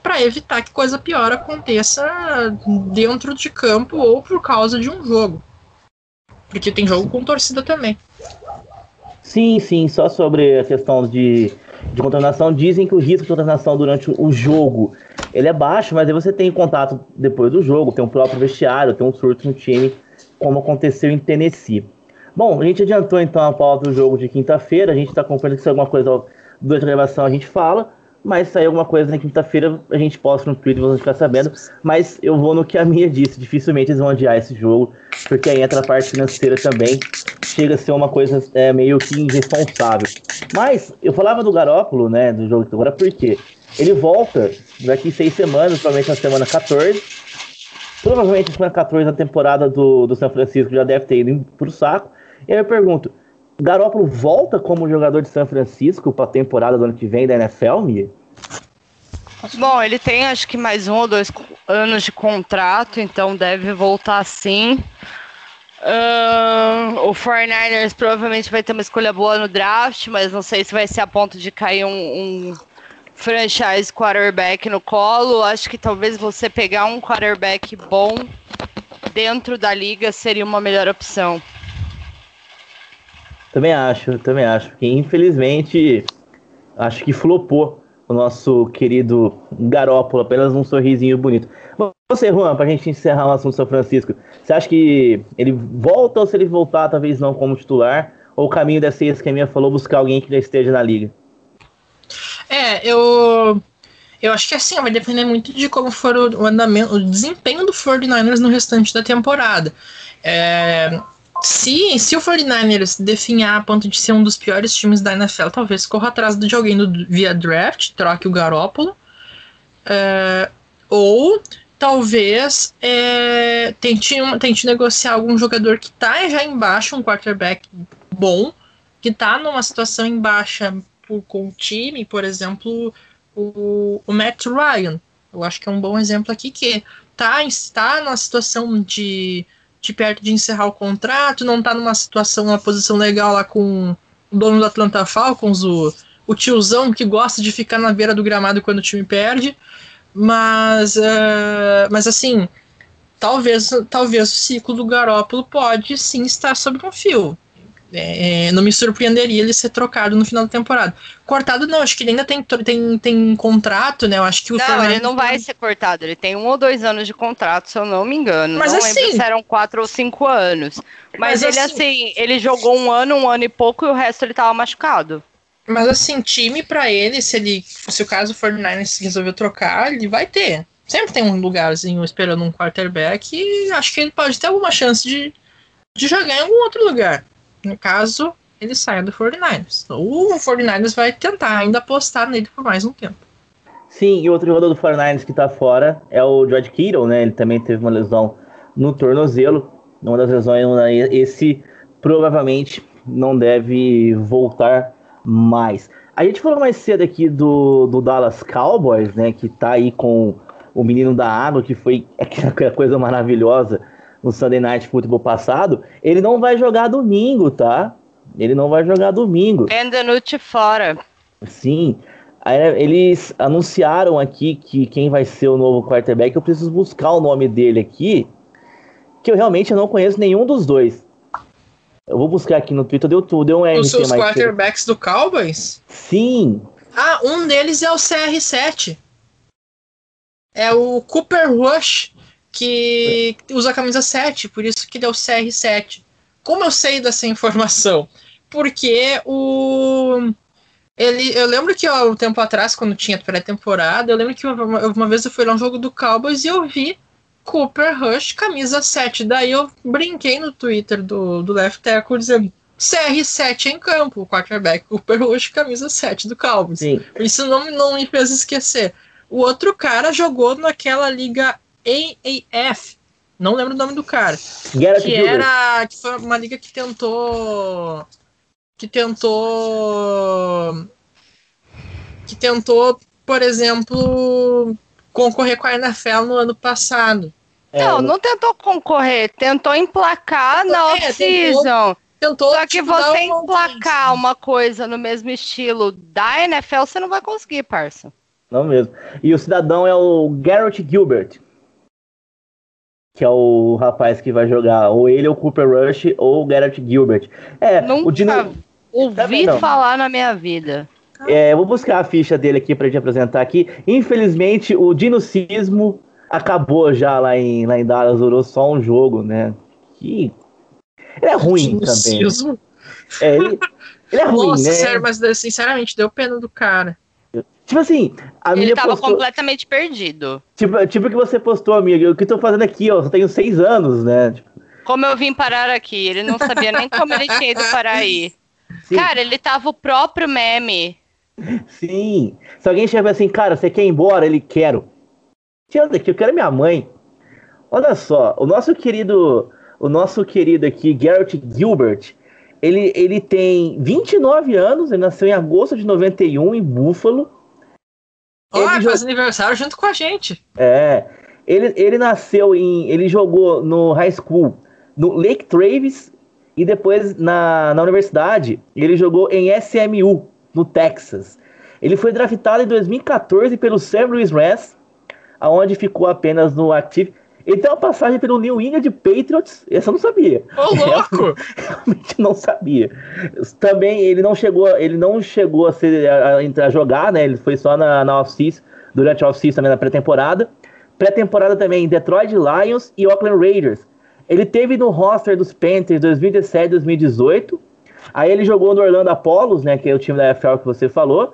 S5: para evitar que coisa pior aconteça dentro de campo ou por causa de um jogo. Porque tem jogo com torcida também.
S3: Sim, sim, só sobre a questão de, de contaminação, dizem que o risco de contaminação durante o jogo ele é baixo, mas aí você tem contato depois do jogo, tem um próprio vestiário, tem um surto no time, como aconteceu em Tennessee. Bom, a gente adiantou então a pauta do jogo de quinta-feira, a gente está acompanhando que se alguma coisa durante a gravação a gente fala, mas sair alguma coisa na quinta-feira a gente posta no Twitter vocês ficar sabendo, mas eu vou no que a minha disse, dificilmente eles vão adiar esse jogo, porque aí entra a parte financeira também, chega a ser uma coisa é, meio que irresponsável. Mas eu falava do Garópolo, né, do jogo agora, porque ele volta daqui seis semanas, provavelmente na semana 14. Provavelmente na semana 14 na temporada do, do São Francisco já deve ter ido pro saco. E aí eu pergunto, Garópolo volta como jogador de São Francisco para a temporada do ano que vem da NFL, Mia?
S4: Bom, ele tem acho que mais um ou dois anos de contrato, então deve voltar sim. Ahn, o 49ers provavelmente vai ter uma escolha boa no draft, mas não sei se vai ser a ponto de cair um, um franchise quarterback no colo. Acho que talvez você pegar um quarterback bom dentro da liga seria uma melhor opção.
S3: Também acho, também acho. Porque infelizmente acho que flopou o nosso querido Garópolo, apenas um sorrisinho bonito. Você, Juan, pra gente encerrar o assunto São Francisco, você acha que ele volta ou se ele voltar, talvez não como titular? Ou o caminho deve ser esse que a minha falou, buscar alguém que já esteja na liga?
S5: É, eu. Eu acho que assim, vai depender muito de como for o, o andamento, o desempenho do 49ers no restante da temporada. É, se, se o 49ers definhar a ponto de ser um dos piores times da NFL, talvez corra atrás de alguém do, via draft, troque o Garópolo. É, ou talvez é, tente, tente negociar algum jogador que tá já embaixo, um quarterback bom, que tá numa situação em baixa por- com o time, por exemplo, o, o Matt Ryan. Eu acho que é um bom exemplo aqui que tá, em- tá numa situação de, de perto de encerrar o contrato, não tá numa situação, uma posição legal lá com o dono do Atlanta Falcons, o, o tiozão que gosta de ficar na beira do gramado quando o time perde. Mas, eh, mas assim, talvez, talvez o ciclo do Garópolo pode sim estar sob um fio. É, não me surpreenderia ele ser trocado no final da temporada. Cortado não, acho que ele ainda tem, tem, tem contrato, né? Eu acho que o
S4: Não,
S5: Fernandes
S4: ele não vai ser cortado. Ele tem um ou dois anos de contrato, se eu não me engano.
S5: Mas
S4: não
S5: assim-
S4: lembro se eram quatro ou cinco anos. Mas,
S5: Mas
S4: ele,
S5: assim-
S4: assim, ele jogou um ano, um ano e pouco, e o resto ele tava machucado.
S5: Mas assim, time pra ele, se ele. Se o caso 49ers resolver trocar, ele vai ter. Sempre tem um lugarzinho esperando um quarterback e acho que ele pode ter alguma chance de, de jogar em algum outro lugar. No caso, ele saia do 49ers. O 49ers vai tentar ainda apostar nele por mais um tempo.
S3: Sim, e outro jogador do 49ers que tá fora é o George Kittle, né? Ele também teve uma lesão no tornozelo. Uma das lesões, esse provavelmente não deve voltar mais. A gente falou mais cedo aqui do, do Dallas Cowboys, né? Que tá aí com o menino da água, que foi *laughs* aquela coisa maravilhosa no Sunday Night Football passado. Ele não vai jogar domingo, tá? Ele não vai jogar domingo.
S4: Benvenuti fora.
S3: Sim. Aí, né, eles anunciaram aqui que quem vai ser o novo quarterback, eu preciso buscar o nome dele aqui, que eu realmente não conheço nenhum dos dois. Eu vou buscar aqui no Twitter, deu tudo, deu um
S5: Os seus
S3: mais cedo.
S5: quarterbacks do Cowboys?
S3: Sim,
S5: Ah, um deles é o CR7. É o Cooper Rush, que usa a camisa 7, por isso que o CR7. Como eu sei dessa informação? Porque o. Ele, eu lembro que ó, um tempo atrás, quando tinha pré-temporada, eu lembro que uma, uma vez eu fui lá no jogo do Cowboys e eu vi Cooper Rush, camisa 7. Daí eu brinquei no Twitter do, do Left Tackle dizendo CR7 em campo, o quarterback Cooper Rush, camisa 7 do Cowboys.
S3: sim.
S5: Isso não, não me fez esquecer. O outro cara jogou naquela liga AAF. Não lembro o nome do cara.
S3: Garrett
S5: Que
S3: Gilbert.
S5: era. Que foi uma liga que tentou. Que tentou. Que tentou, por exemplo, concorrer com a NFL no ano passado.
S3: É,
S4: não, não tentou concorrer, tentou emplacar na
S5: É,
S4: off-season.
S5: Tentou.
S4: Só que você
S5: uma
S4: emplacar uma coisa no mesmo estilo da NFL, você não vai conseguir, parça.
S3: Não mesmo. E o cidadão é o Garrett Gilbert. Que é o rapaz que vai jogar. Ou ele, ou o Cooper Rush, ou o Garrett Gilbert. É,
S4: Nunca
S3: o Dino,
S4: ouvi
S3: Também
S4: falar na minha vida.
S3: É, eu vou buscar a ficha dele aqui pra gente apresentar aqui. Infelizmente, o dinocismo acabou já lá em, lá em Dallas, durou só um jogo, né? Que. Ele é ruim também.
S5: Dinocismo.
S3: É, ele, ele é *laughs* ruim,
S5: Nossa,
S3: né?
S5: sério, mas sinceramente, deu pena do cara.
S3: Tipo assim, a
S4: Ele tava
S3: postou,
S4: completamente perdido.
S3: tipo, tipo o que você postou, amiga. O que eu tô fazendo aqui, ó? Eu tenho seis anos, né? Tipo,
S4: Como eu vim parar aqui, ele não sabia nem como ele tinha ido parar aí. *laughs*
S3: sim,
S4: Cara, ele tava o próprio meme.
S3: sim. Se alguém chega assim, cara, você quer ir embora? Ele quero. Tira daqui, eu quero minha mãe. Olha só, o nosso querido, o nosso querido aqui, Garrett Gilbert, ele, ele tem 29 anos, ele nasceu em agosto de 91 em Buffalo. Ele
S5: faz
S3: jogou-
S5: aniversário junto com a gente.
S3: É, ele, ele nasceu em. Ele jogou no high school no Lake Travis e depois na, na universidade ele jogou em SMU, no Texas. Ele foi draftado em 2014 pelo St. Louis Rams, aonde ficou apenas no Active. Ele tem uma passagem pelo New England Patriots, essa eu não sabia.
S5: Ô, *laughs* louco!
S3: realmente não sabia. Também ele não chegou, ele não chegou a, ser, a, a- a jogar, né? Ele foi só na, na off-season, durante a off-season também na pré-temporada. Pré-temporada também em Detroit Lions e Oakland Raiders. Ele teve no roster dos Panthers 2017 2018. Aí ele jogou no Orlando Apollos, né? Que é o time da NFL que você falou.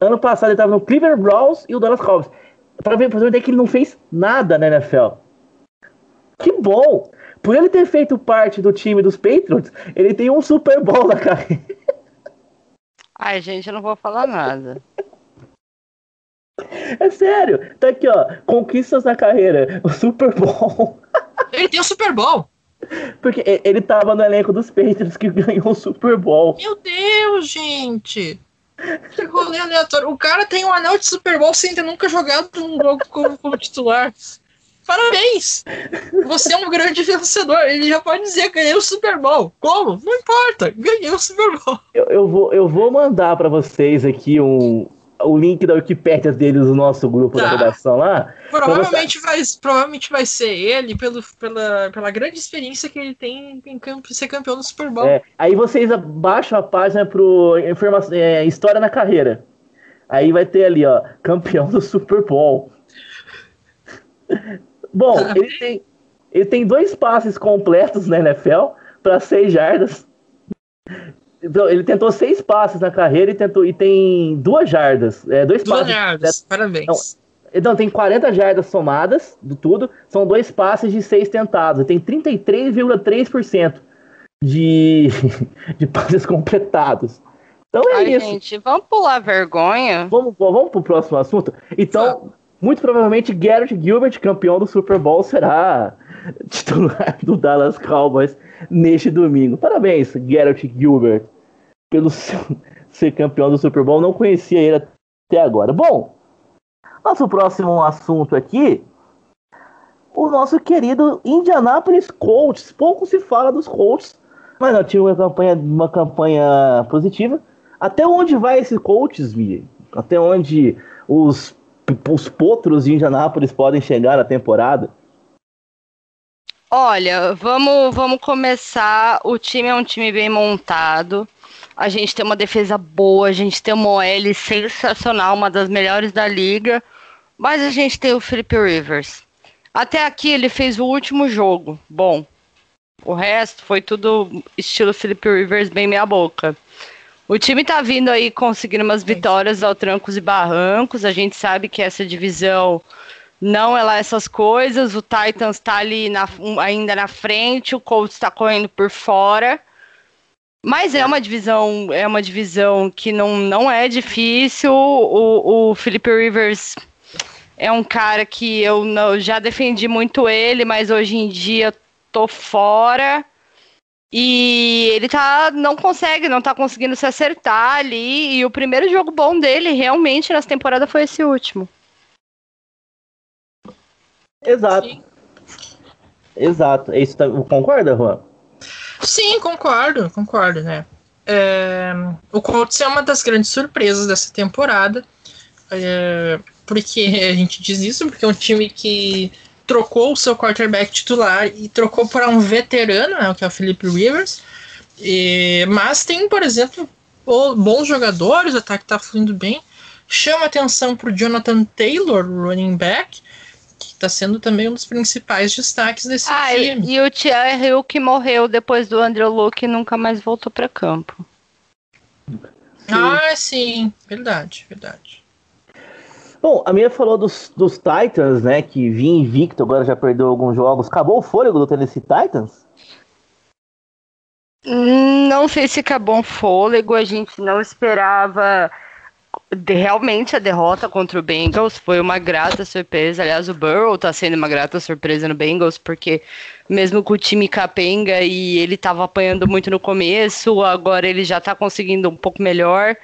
S3: Ano passado ele estava no Cleveland Browns e o Dallas Cowboys. Para ver, pra ver que ele não fez nada na NFL. Que bom! Por ele ter feito parte do time dos Patriots, ele tem um Super Bowl na carreira.
S4: Ai, gente, eu não vou falar nada.
S3: É sério. Tá aqui, ó. Conquistas na carreira. O Super Bowl.
S5: Ele tem o Super Bowl.
S3: Porque ele tava no elenco dos Patriots que ganhou o Super Bowl.
S5: Meu Deus, gente. Que rolê aleatório. O cara tem um anel de Super Bowl sem ter nunca jogado um jogo como, como titular. Parabéns! Você é um grande vencedor. Ele já pode dizer ganhei o Super Bowl. Como? Não importa. Ganhei o Super Bowl.
S3: Eu, eu vou, eu vou mandar pra vocês aqui um, o link da Wikipédia deles no nosso grupo da
S5: Tá.
S3: redação lá.
S5: Provavelmente vai, provavelmente vai ser ele pelo, pela, pela grande experiência que ele tem em campo, ser campeão do Super Bowl.
S3: É, aí vocês baixam a página pro informação, é, História na Carreira. Aí vai ter ali, ó, campeão do Super Bowl. Bom, ele tem, ele tem dois passes completos na NFL para seis jardas. Então, ele tentou seis passes na carreira e, tentou, e tem duas jardas. É, dois
S5: Duas
S3: passes.
S5: jardas, parabéns.
S3: Então, tem 40 jardas somadas do tudo. São dois passes de seis tentados. Tem 33,3% de, *laughs* de passes completados. Então é
S4: Ai,
S3: isso.
S4: gente, vamos pular vergonha?
S3: Vamos, vamos pro próximo assunto? Então, muito provavelmente Garrett Gilbert, campeão do Super Bowl, será titular do Dallas Cowboys neste domingo. Parabéns, Garrett Gilbert, pelo seu, ser campeão do Super Bowl. Não conhecia ele até agora. Bom, nosso próximo assunto aqui, o nosso querido Indianapolis Colts. Pouco se fala dos Colts, mas não tinha uma campanha, uma campanha positiva. Até onde vai esse Colts, Vi? Até onde os, os potros de Indianápolis podem chegar na temporada?
S4: Olha, vamos, vamos começar. O time é um time bem montado. A gente tem uma defesa boa, a gente tem uma OL sensacional, uma das melhores da liga. Mas a gente tem o Felipe Rivers. Até aqui ele fez o último jogo. Bom, o resto foi tudo estilo Felipe Rivers, bem meia boca. O time tá vindo aí conseguindo umas vitórias ao trancos e barrancos. A gente sabe que essa divisão não é lá essas coisas. O Titans tá ali na- um- ainda na frente, o Colts tá correndo por fora. Mas é uma divisão, é uma divisão que não, não é difícil. O, o Felipe Rivers é um cara que eu não- já defendi muito ele, mas hoje em dia tô fora. E ele tá não consegue, não tá conseguindo se acertar ali. E o primeiro jogo bom dele realmente nessa temporada foi esse último.
S3: Exato.
S5: Sim.
S3: Exato. É isso, tá- concorda, Juan?
S5: Sim, concordo, concordo, né? É, o Colts é uma das grandes surpresas dessa temporada. É, porque a gente diz isso porque é um time que trocou o seu quarterback titular e trocou para um veterano, né, que é o Philip Rivers. E- mas tem, por exemplo, bo- bons jogadores, o ataque está fluindo bem. Chama atenção para o Jonathan Taylor, running back, que está sendo também um dos principais destaques desse
S4: Ah, e,
S5: time.
S4: e o Thierry Hill que morreu depois do Andrew Luke e nunca mais voltou para campo.
S5: Ah, sim, verdade, verdade.
S3: Bom, a minha falou dos, dos Titans, né? Que vinha invicto, agora já perdeu alguns jogos. Acabou o fôlego do Tennessee Titans?
S4: Hum, Não sei se acabou um fôlego, a gente não esperava realmente a derrota contra o Bengals, foi uma grata surpresa. Aliás, o Burrow tá sendo uma grata surpresa no Bengals, porque mesmo com o time capenga e ele tava apanhando muito no começo, agora ele já tá conseguindo um pouco melhor.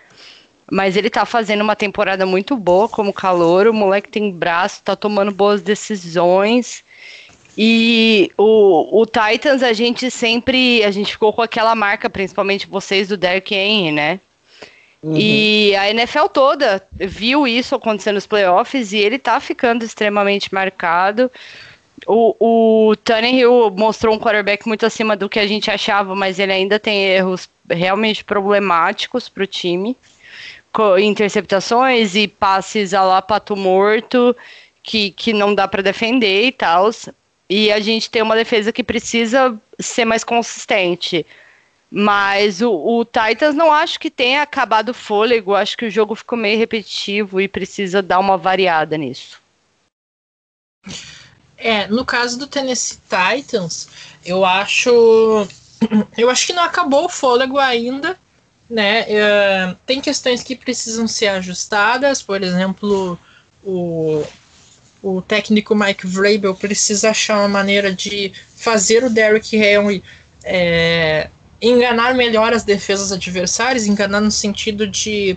S4: Mas ele tá fazendo uma temporada muito boa como calor, o moleque tem braço, tá tomando boas decisões. E o, o Titans, a gente sempre, a gente ficou com aquela marca, principalmente vocês do Derrick Henry, né? E a NFL toda viu isso acontecer nos playoffs e ele tá ficando extremamente marcado. O, o Tannehill mostrou um quarterback muito acima do que a gente achava, mas ele ainda tem erros realmente problemáticos para o time. Interceptações e passes a lá pato morto, que, que não dá para defender e tal. E a gente tem uma defesa que precisa ser mais consistente. Mas o, o Titans não acho que tenha acabado o fôlego. Acho que o jogo ficou meio repetitivo e precisa dar uma variada nisso.
S5: É, no caso do Tennessee Titans, eu acho. *clears throat* Eu acho que não acabou o fôlego ainda, né? É, tem questões que precisam ser ajustadas, por exemplo, o, o técnico Mike Vrabel precisa achar uma maneira de fazer o Derrick Henry é, enganar melhor as defesas adversárias, enganar no sentido de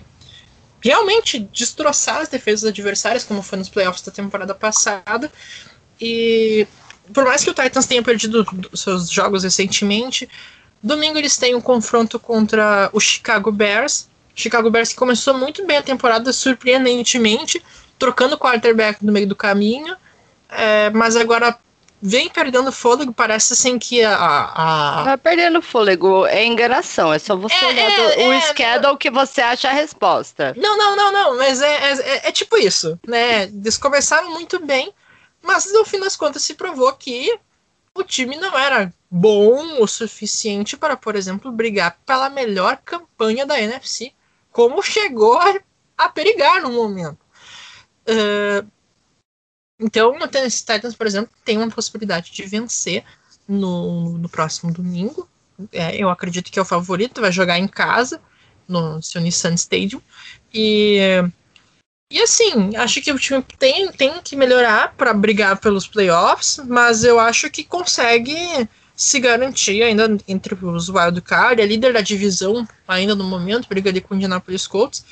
S5: realmente destroçar as defesas adversárias, como foi nos playoffs da temporada passada. E por mais que o Titans tenha perdido seus jogos recentemente, domingo eles têm um confronto contra o Chicago Bears, Chicago Bears que começou muito bem a temporada, surpreendentemente, trocando o quarterback no meio do caminho, é, mas agora vem perdendo fôlego, parece assim que a. a...
S4: Tá perdendo fôlego, é enganação, é só você
S5: É,
S4: olhar
S5: é,
S4: o
S5: é,
S4: schedule que você acha a resposta.
S5: Não, não, não, não, mas é, é, é- é tipo isso, né? Eles começaram muito bem, mas no fim das contas se provou que o time não era bom o suficiente para, por exemplo, brigar pela melhor campanha da NFC, como chegou a, a perigar no momento. Eh, então, o Tennessee Titans, por exemplo, tem uma possibilidade de vencer no, no próximo domingo. É, eu acredito que é o favorito, vai jogar em casa, no seu Nissan Stadium. E, e assim, acho que o time tem, tem que melhorar para brigar pelos playoffs, mas eu acho que consegue se garantir ainda entre os wildcard, é líder da divisão ainda no momento, briga ali com o Indianapolis Colts.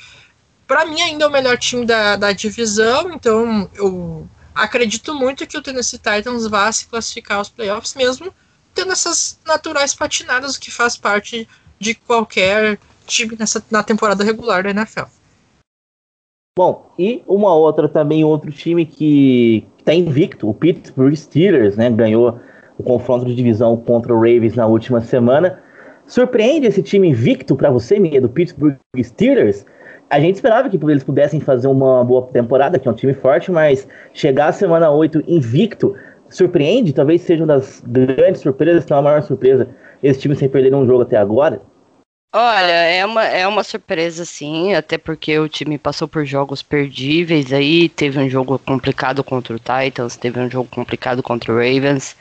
S5: Para mim, ainda é o melhor time da, da divisão, então eu acredito muito que o Tennessee Titans vá se classificar aos playoffs, mesmo tendo essas naturais patinadas, o que faz parte de qualquer time nessa, na temporada regular da NFL.
S3: Bom, e uma outra também, outro time que está invicto, o Pittsburgh Steelers, né? Ganhou o confronto de divisão contra o Ravens na última semana. Surpreende esse time invicto para você, Mia, do Pittsburgh Steelers? A gente esperava que eles pudessem fazer uma boa temporada, que é um time forte, mas chegar à semana 8 invicto surpreende? Talvez seja uma das grandes surpresas, se não a maior surpresa, esse time sem perder um jogo até agora.
S4: Olha, é uma, é uma surpresa sim, até porque o time passou por jogos perdíveis aí, teve um jogo complicado contra o Titans, teve um jogo complicado contra o Ravens,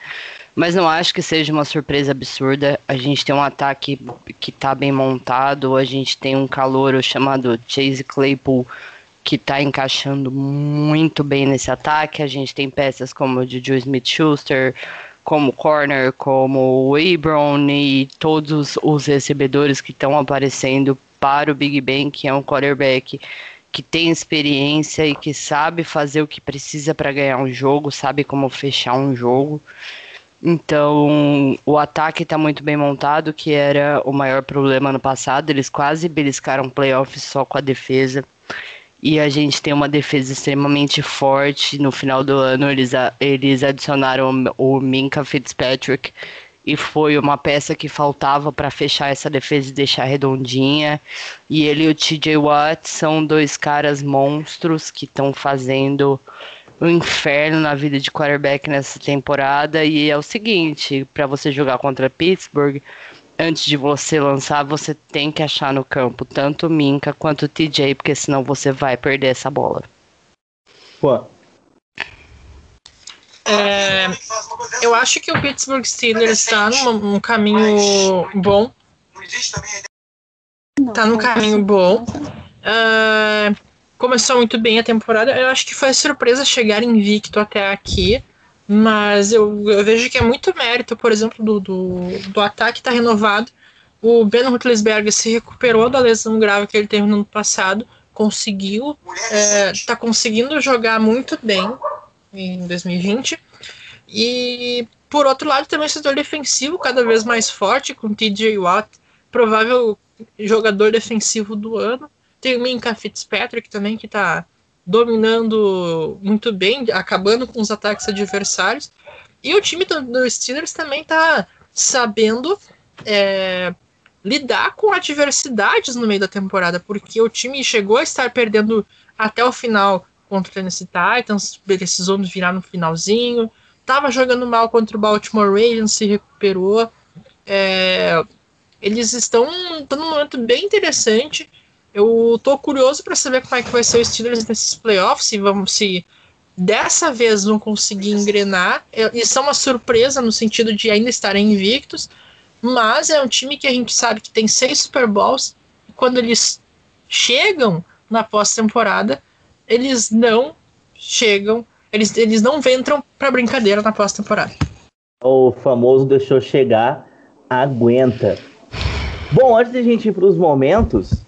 S4: mas não acho que seja uma surpresa absurda. A gente tem um ataque que tá bem montado, a gente tem um calouro chamado Chase Claypool que tá encaixando muito bem nesse ataque. A gente tem peças como o Juju Smith-Schuster, como corner, como o e todos os recebedores que estão aparecendo para o Big Ben, que é um quarterback que tem experiência e que sabe fazer o que precisa para ganhar um jogo, sabe como fechar um jogo. Então, o ataque está muito bem montado, que era o maior problema no passado. Eles quase beliscaram playoffs só com a defesa. E a gente tem uma defesa extremamente forte. No final do ano, eles, eles adicionaram o Minka Fitzpatrick. E foi uma peça que faltava para fechar essa defesa e deixar redondinha. E ele e o TJ Watt são dois caras monstros que estão fazendo um inferno na vida de quarterback nessa temporada. E é o seguinte: para você jogar contra Pittsburgh, antes de você lançar, você tem que achar no campo tanto o Minka quanto o TJ, porque senão você vai perder essa bola.
S3: Pô,
S5: É, eu acho que o Pittsburgh Steelers está num, num caminho bom. Tá num caminho bom. Ah, começou muito bem a temporada. Eu acho que foi surpresa chegar invicto até aqui. Mas eu, eu vejo que é muito mérito, por exemplo, do, do, do ataque tá renovado. O Ben Roethlisberger se recuperou da lesão grave que ele teve no ano passado. Conseguiu. É, tá conseguindo jogar muito bem em 2020. E por outro lado, também o setor defensivo cada vez mais forte, com TJ Watt, provável jogador defensivo do ano. Tem o Minka Fitzpatrick também, que tá dominando muito bem, acabando com os ataques adversários. E o time do, Steelers também tá sabendo é, lidar com adversidades no meio da temporada, porque o time chegou a estar perdendo até o final contra o Tennessee Titans, precisou virar no finalzinho, tava jogando mal contra o Baltimore Ravens, se recuperou. É, eles estão num momento bem interessante. Eu tô curioso para saber como é que vai ser o Steelers nesses playoffs, se vamos se dessa vez vão conseguir engrenar. Isso é uma surpresa no sentido de ainda estarem invictos, mas é um time que a gente sabe que tem seis Super Bowls. E quando eles chegam na pós-temporada, eles não chegam, eles, eles não entram pra brincadeira na pós-temporada.
S3: o famoso deixou chegar, aguenta. Bom, antes de a gente ir para os momentos,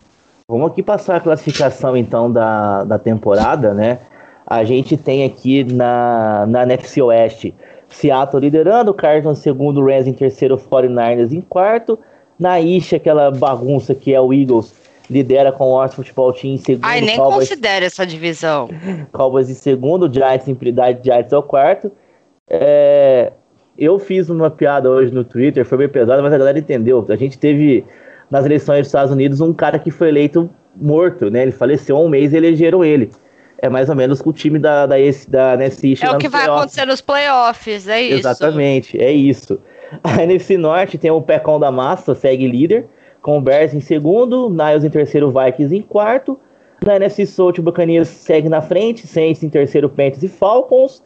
S3: vamos aqui passar a classificação então da, da temporada, né? A gente tem aqui na, na NFC Oeste Seattle liderando, Cardinals em segundo, Rams em terceiro, 49ers em quarto. Na Isha, aquela bagunça que é o Eagles lidera com o Washington Football Team em segundo.
S4: Ai, nem
S3: Cowboys,
S4: considera essa divisão. *laughs*
S3: Cowboys em segundo, Giants em prioridade, Giants ao quarto. É, eu fiz uma piada hoje no Twitter, foi bem pesada, mas a galera entendeu. A gente teve nas eleições dos Estados Unidos um cara que foi eleito morto, né? Ele faleceu há um mês e elegeram ele. É mais ou menos com o time da, da, da NFC
S4: É o que vai acontecer nos playoffs, é isso.
S3: Exatamente, é isso. *laughs* A NFC Norte tem o Pecão da Massa, segue líder, com o Bears em segundo, Niles em terceiro, Vikings em quarto. Na NFC South, o Buccaneers segue na frente, Saints em terceiro, Panthers e Falcons.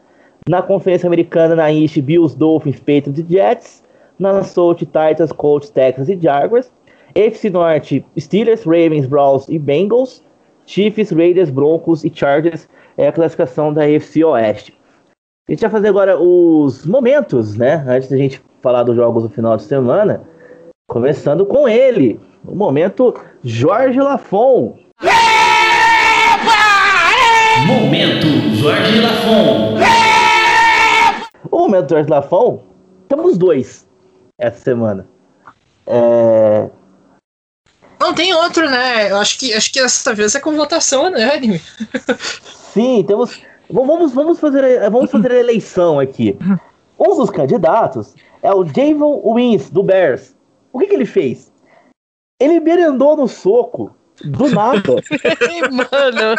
S3: Na Conferência Americana, na East, Bills, Dolphins, Patriots e Jets. Na South, Titans, Colts, Texas e Jaguars. FC Norte, Steelers, Ravens, Browns e Bengals. Chiefs, Raiders, Broncos e Chargers é a classificação da FC Oeste. A gente vai fazer agora os momentos, né? Antes da gente falar dos jogos do final de semana. Começando com ele, o momento Jorge Lafon.
S1: Momento Jorge Lafon.
S3: O momento Jorge Lafon, temos dois essa semana. É,
S5: Não tem outro, né? Eu acho que, acho que dessa vez é com votação unânime. *laughs*
S3: Sim, temos. Vamos, vamos, fazer, vamos fazer a eleição aqui. Um dos candidatos é o Javon Wins, do Bears. O que, que ele fez? Ele merendou no soco, do nada, *laughs*
S4: Mano,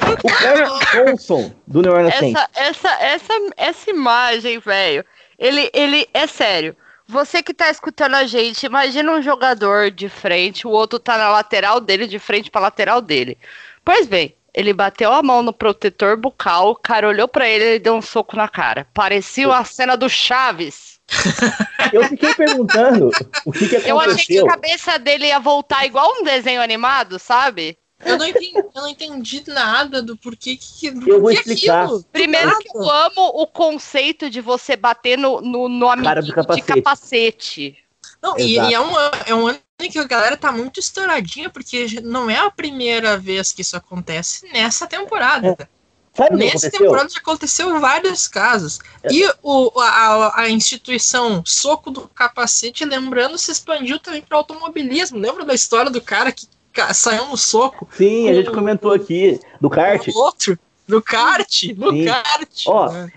S3: o Kevin Johnson, do New Orleans Saints.
S4: essa, essa, essa, essa imagem, velho. Ele, ele, é sério. Você que tá escutando a gente, imagina um jogador de frente, o outro tá na lateral dele, de frente pra lateral dele. Pois bem, ele bateu a mão no protetor bucal, o cara olhou pra ele e deu um soco na cara. Parecia uma cena do Chaves. *laughs*
S3: Eu fiquei perguntando o que, que
S4: Eu achei que
S3: aconteceu.
S4: a cabeça dele ia voltar igual um desenho animado, sabe?
S5: Eu não entendi, eu não entendi nada do porquê que. Do
S3: Eu vou explicar.
S5: aquilo.
S4: Primeiro
S5: Nada.
S4: que eu amo o conceito de você bater no, no, no
S3: do
S4: de
S3: capacete.
S4: capacete.
S5: Não, e, e é, um, é um ano em que a galera tá muito estouradinha, porque não é a primeira vez que isso acontece nessa temporada.
S3: Sabe o que
S5: Nessa temporada já aconteceu vários casos. E o, a, a instituição Soco do Capacete, lembrando, se expandiu também para automobilismo. Lembra da história do cara que saiu no soco?
S3: Sim, a gente comentou aqui do kart.
S5: O outro, no kart, no
S3: Sim.
S5: kart.
S3: Ó,
S5: né?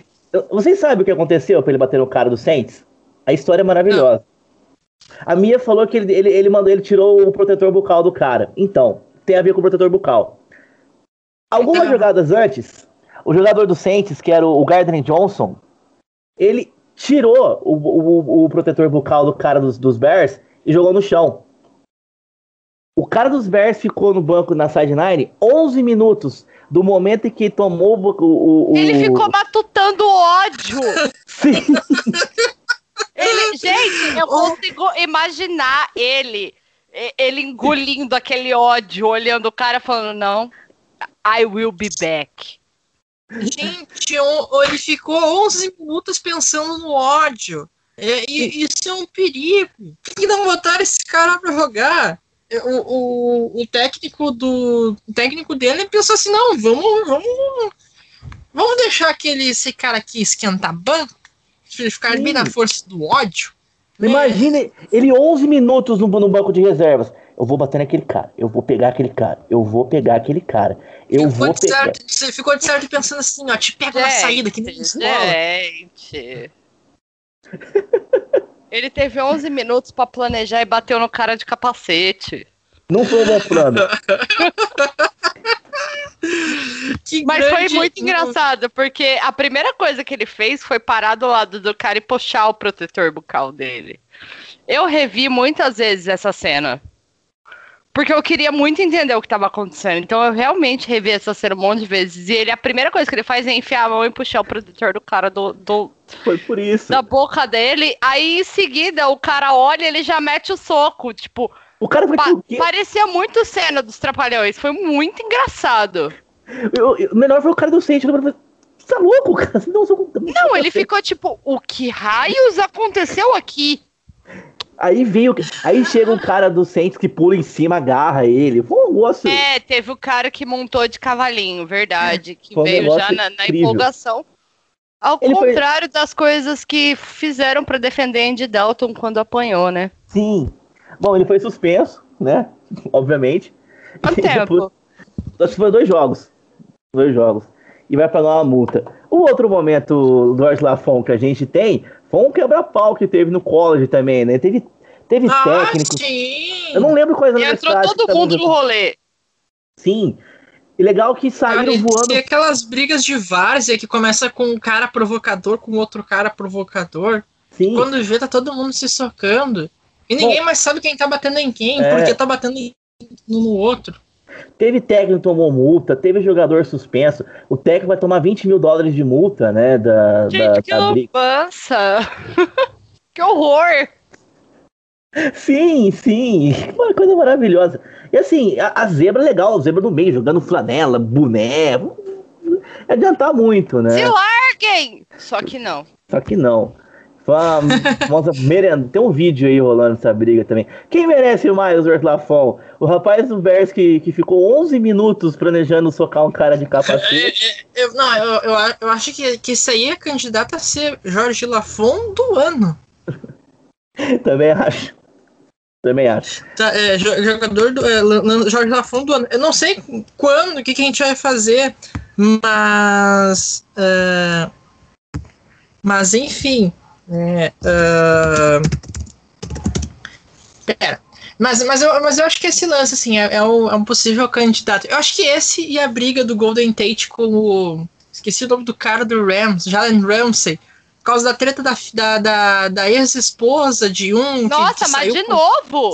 S3: Vocês sabem o que aconteceu pra ele bater no cara do Saints? A história é maravilhosa. A Mia falou que ele, ele, ele mandou, ele tirou o protetor bucal do cara. Então, tem a ver com o protetor bucal. Algumas
S5: Então.
S3: jogadas antes, o jogador do Saints, que era o Gardner Johnson, ele tirou o, o, o protetor bucal do cara dos, dos Bears e jogou no chão. O cara dos Bears ficou no banco na sideline 11 minutos do momento em que tomou o, o, o-
S4: Ele ficou matutando ódio. *laughs*
S3: Sim.
S4: Ele, gente, eu consigo imaginar ele, ele engolindo aquele ódio, olhando o cara falando, não, I will be back.
S5: Gente, ele ficou 11 minutos pensando no ódio. É, e isso é um perigo. Por que não botaram esse cara pra jogar? É, O, o, o técnico do o técnico dele pensou assim, não, vamos, vamos, vamos deixar aquele esse cara aqui esquentar banco, ficar bem
S3: Sim.
S5: na força do ódio. né?
S3: Imagina ele 11 minutos no, no banco de reservas. Eu vou bater naquele cara. Eu vou pegar aquele cara. Eu vou pegar aquele cara. Eu
S5: Ficou
S3: vou
S5: de
S3: pegar.
S5: certo, você ficou de certo pensando assim, ó, te pego na saída, que nem esmola.
S4: gente. *laughs* Ele teve 11 minutos pra planejar e bateu no cara de capacete.
S3: Não foi o meu plano.
S5: Que
S4: Mas foi muito engraçado, porque a primeira coisa que ele fez foi parar do lado do cara e puxar o protetor bucal dele. Eu revi muitas vezes essa cena. Porque eu queria muito entender o que estava acontecendo. Então eu realmente revi essa cena um monte de vezes. E ele, a primeira coisa que ele faz é enfiar a mão e puxar o protetor do cara do, do- *laughs*
S3: Foi por isso.
S4: da boca dele. Aí em seguida o cara olha ele já mete o soco. Tipo,
S3: O cara foi
S4: pa-
S3: quê?
S4: parecia muito cena dos Trapalhões. Foi muito engraçado.
S3: Eu- eu- O menor foi o cara do Saints. Você tá louco, cara? Você Não, não,
S4: Não, ele ficou tipo, o que raios aconteceu aqui?
S3: Aí veio. Aí chega um cara do Saints que pula em cima, agarra ele. Foi um negócio.
S4: É, teve o cara que montou de cavalinho, verdade, que
S3: Foi um
S4: veio já na, na empolgação. Ao
S3: Ele foi-
S4: contrário das coisas que fizeram pra defender Andy Dalton quando apanhou, né?
S3: Sim. Bom, ele foi suspenso, né? Obviamente.
S4: Quanto *laughs* tempo?
S3: depois- Acho que foi dois jogos. Dois jogos. E vai pagar uma multa. O outro momento do Ars Lafon que a gente tem foi um quebra-pau que teve no college também, né? Teve, teve
S5: Ah,
S3: técnico.
S5: sim!
S3: Eu não lembro quais
S4: E entrou todo mundo no rolê.
S3: Sim. E legal que
S5: Cara,
S3: saíram
S5: e-
S3: voando.
S5: E aquelas brigas de várzea que começa com um cara provocador com outro cara provocador.
S3: Sim.
S5: Quando vê, tá todo mundo se socando. E ninguém mais sabe quem tá batendo em quem,
S3: É.
S5: porque tá batendo em- um no outro.
S3: Teve técnico que tomou multa, teve jogador suspenso. O técnico vai tomar 20 mil dólares de multa, né? Da,
S4: Gente,
S3: da,
S4: que
S3: da *laughs*
S4: que horror.
S3: Sim, sim. Uma coisa maravilhosa. E assim, a, a zebra é legal, a zebra no meio, jogando flanela, boné. É adiantar muito, né?
S4: Se larguem! Só que não.
S3: Só que não. Vamos, *laughs* vamos merenda. Tem um vídeo aí rolando essa briga também. Quem merece mais o Lafon? O rapaz do Bears que, que ficou 11 minutos planejando socar um cara de capacete.
S5: Eu, não, eu, eu, a- eu acho que, que isso aí é candidato a ser Jorge Lafon do ano. *laughs*
S3: Também acho. Também acho.
S5: Tá, é, jo- jogador do. É, Jorge Lafon do ano. Eu não sei quando, o que, que a gente vai fazer, mas. é, mas enfim. É, é, pera. Mas, mas, eu, mas eu acho que esse lance, assim, é, é, um, é um possível candidato. Eu acho que esse e a briga do Golden Tate com o. Esqueci o nome do cara do Rams, Jalen Ramsey. Por causa da treta da, da, da, da ex-esposa de um. que-
S4: Nossa,
S5: que
S4: mas
S5: saiu
S4: de
S5: com-
S4: novo.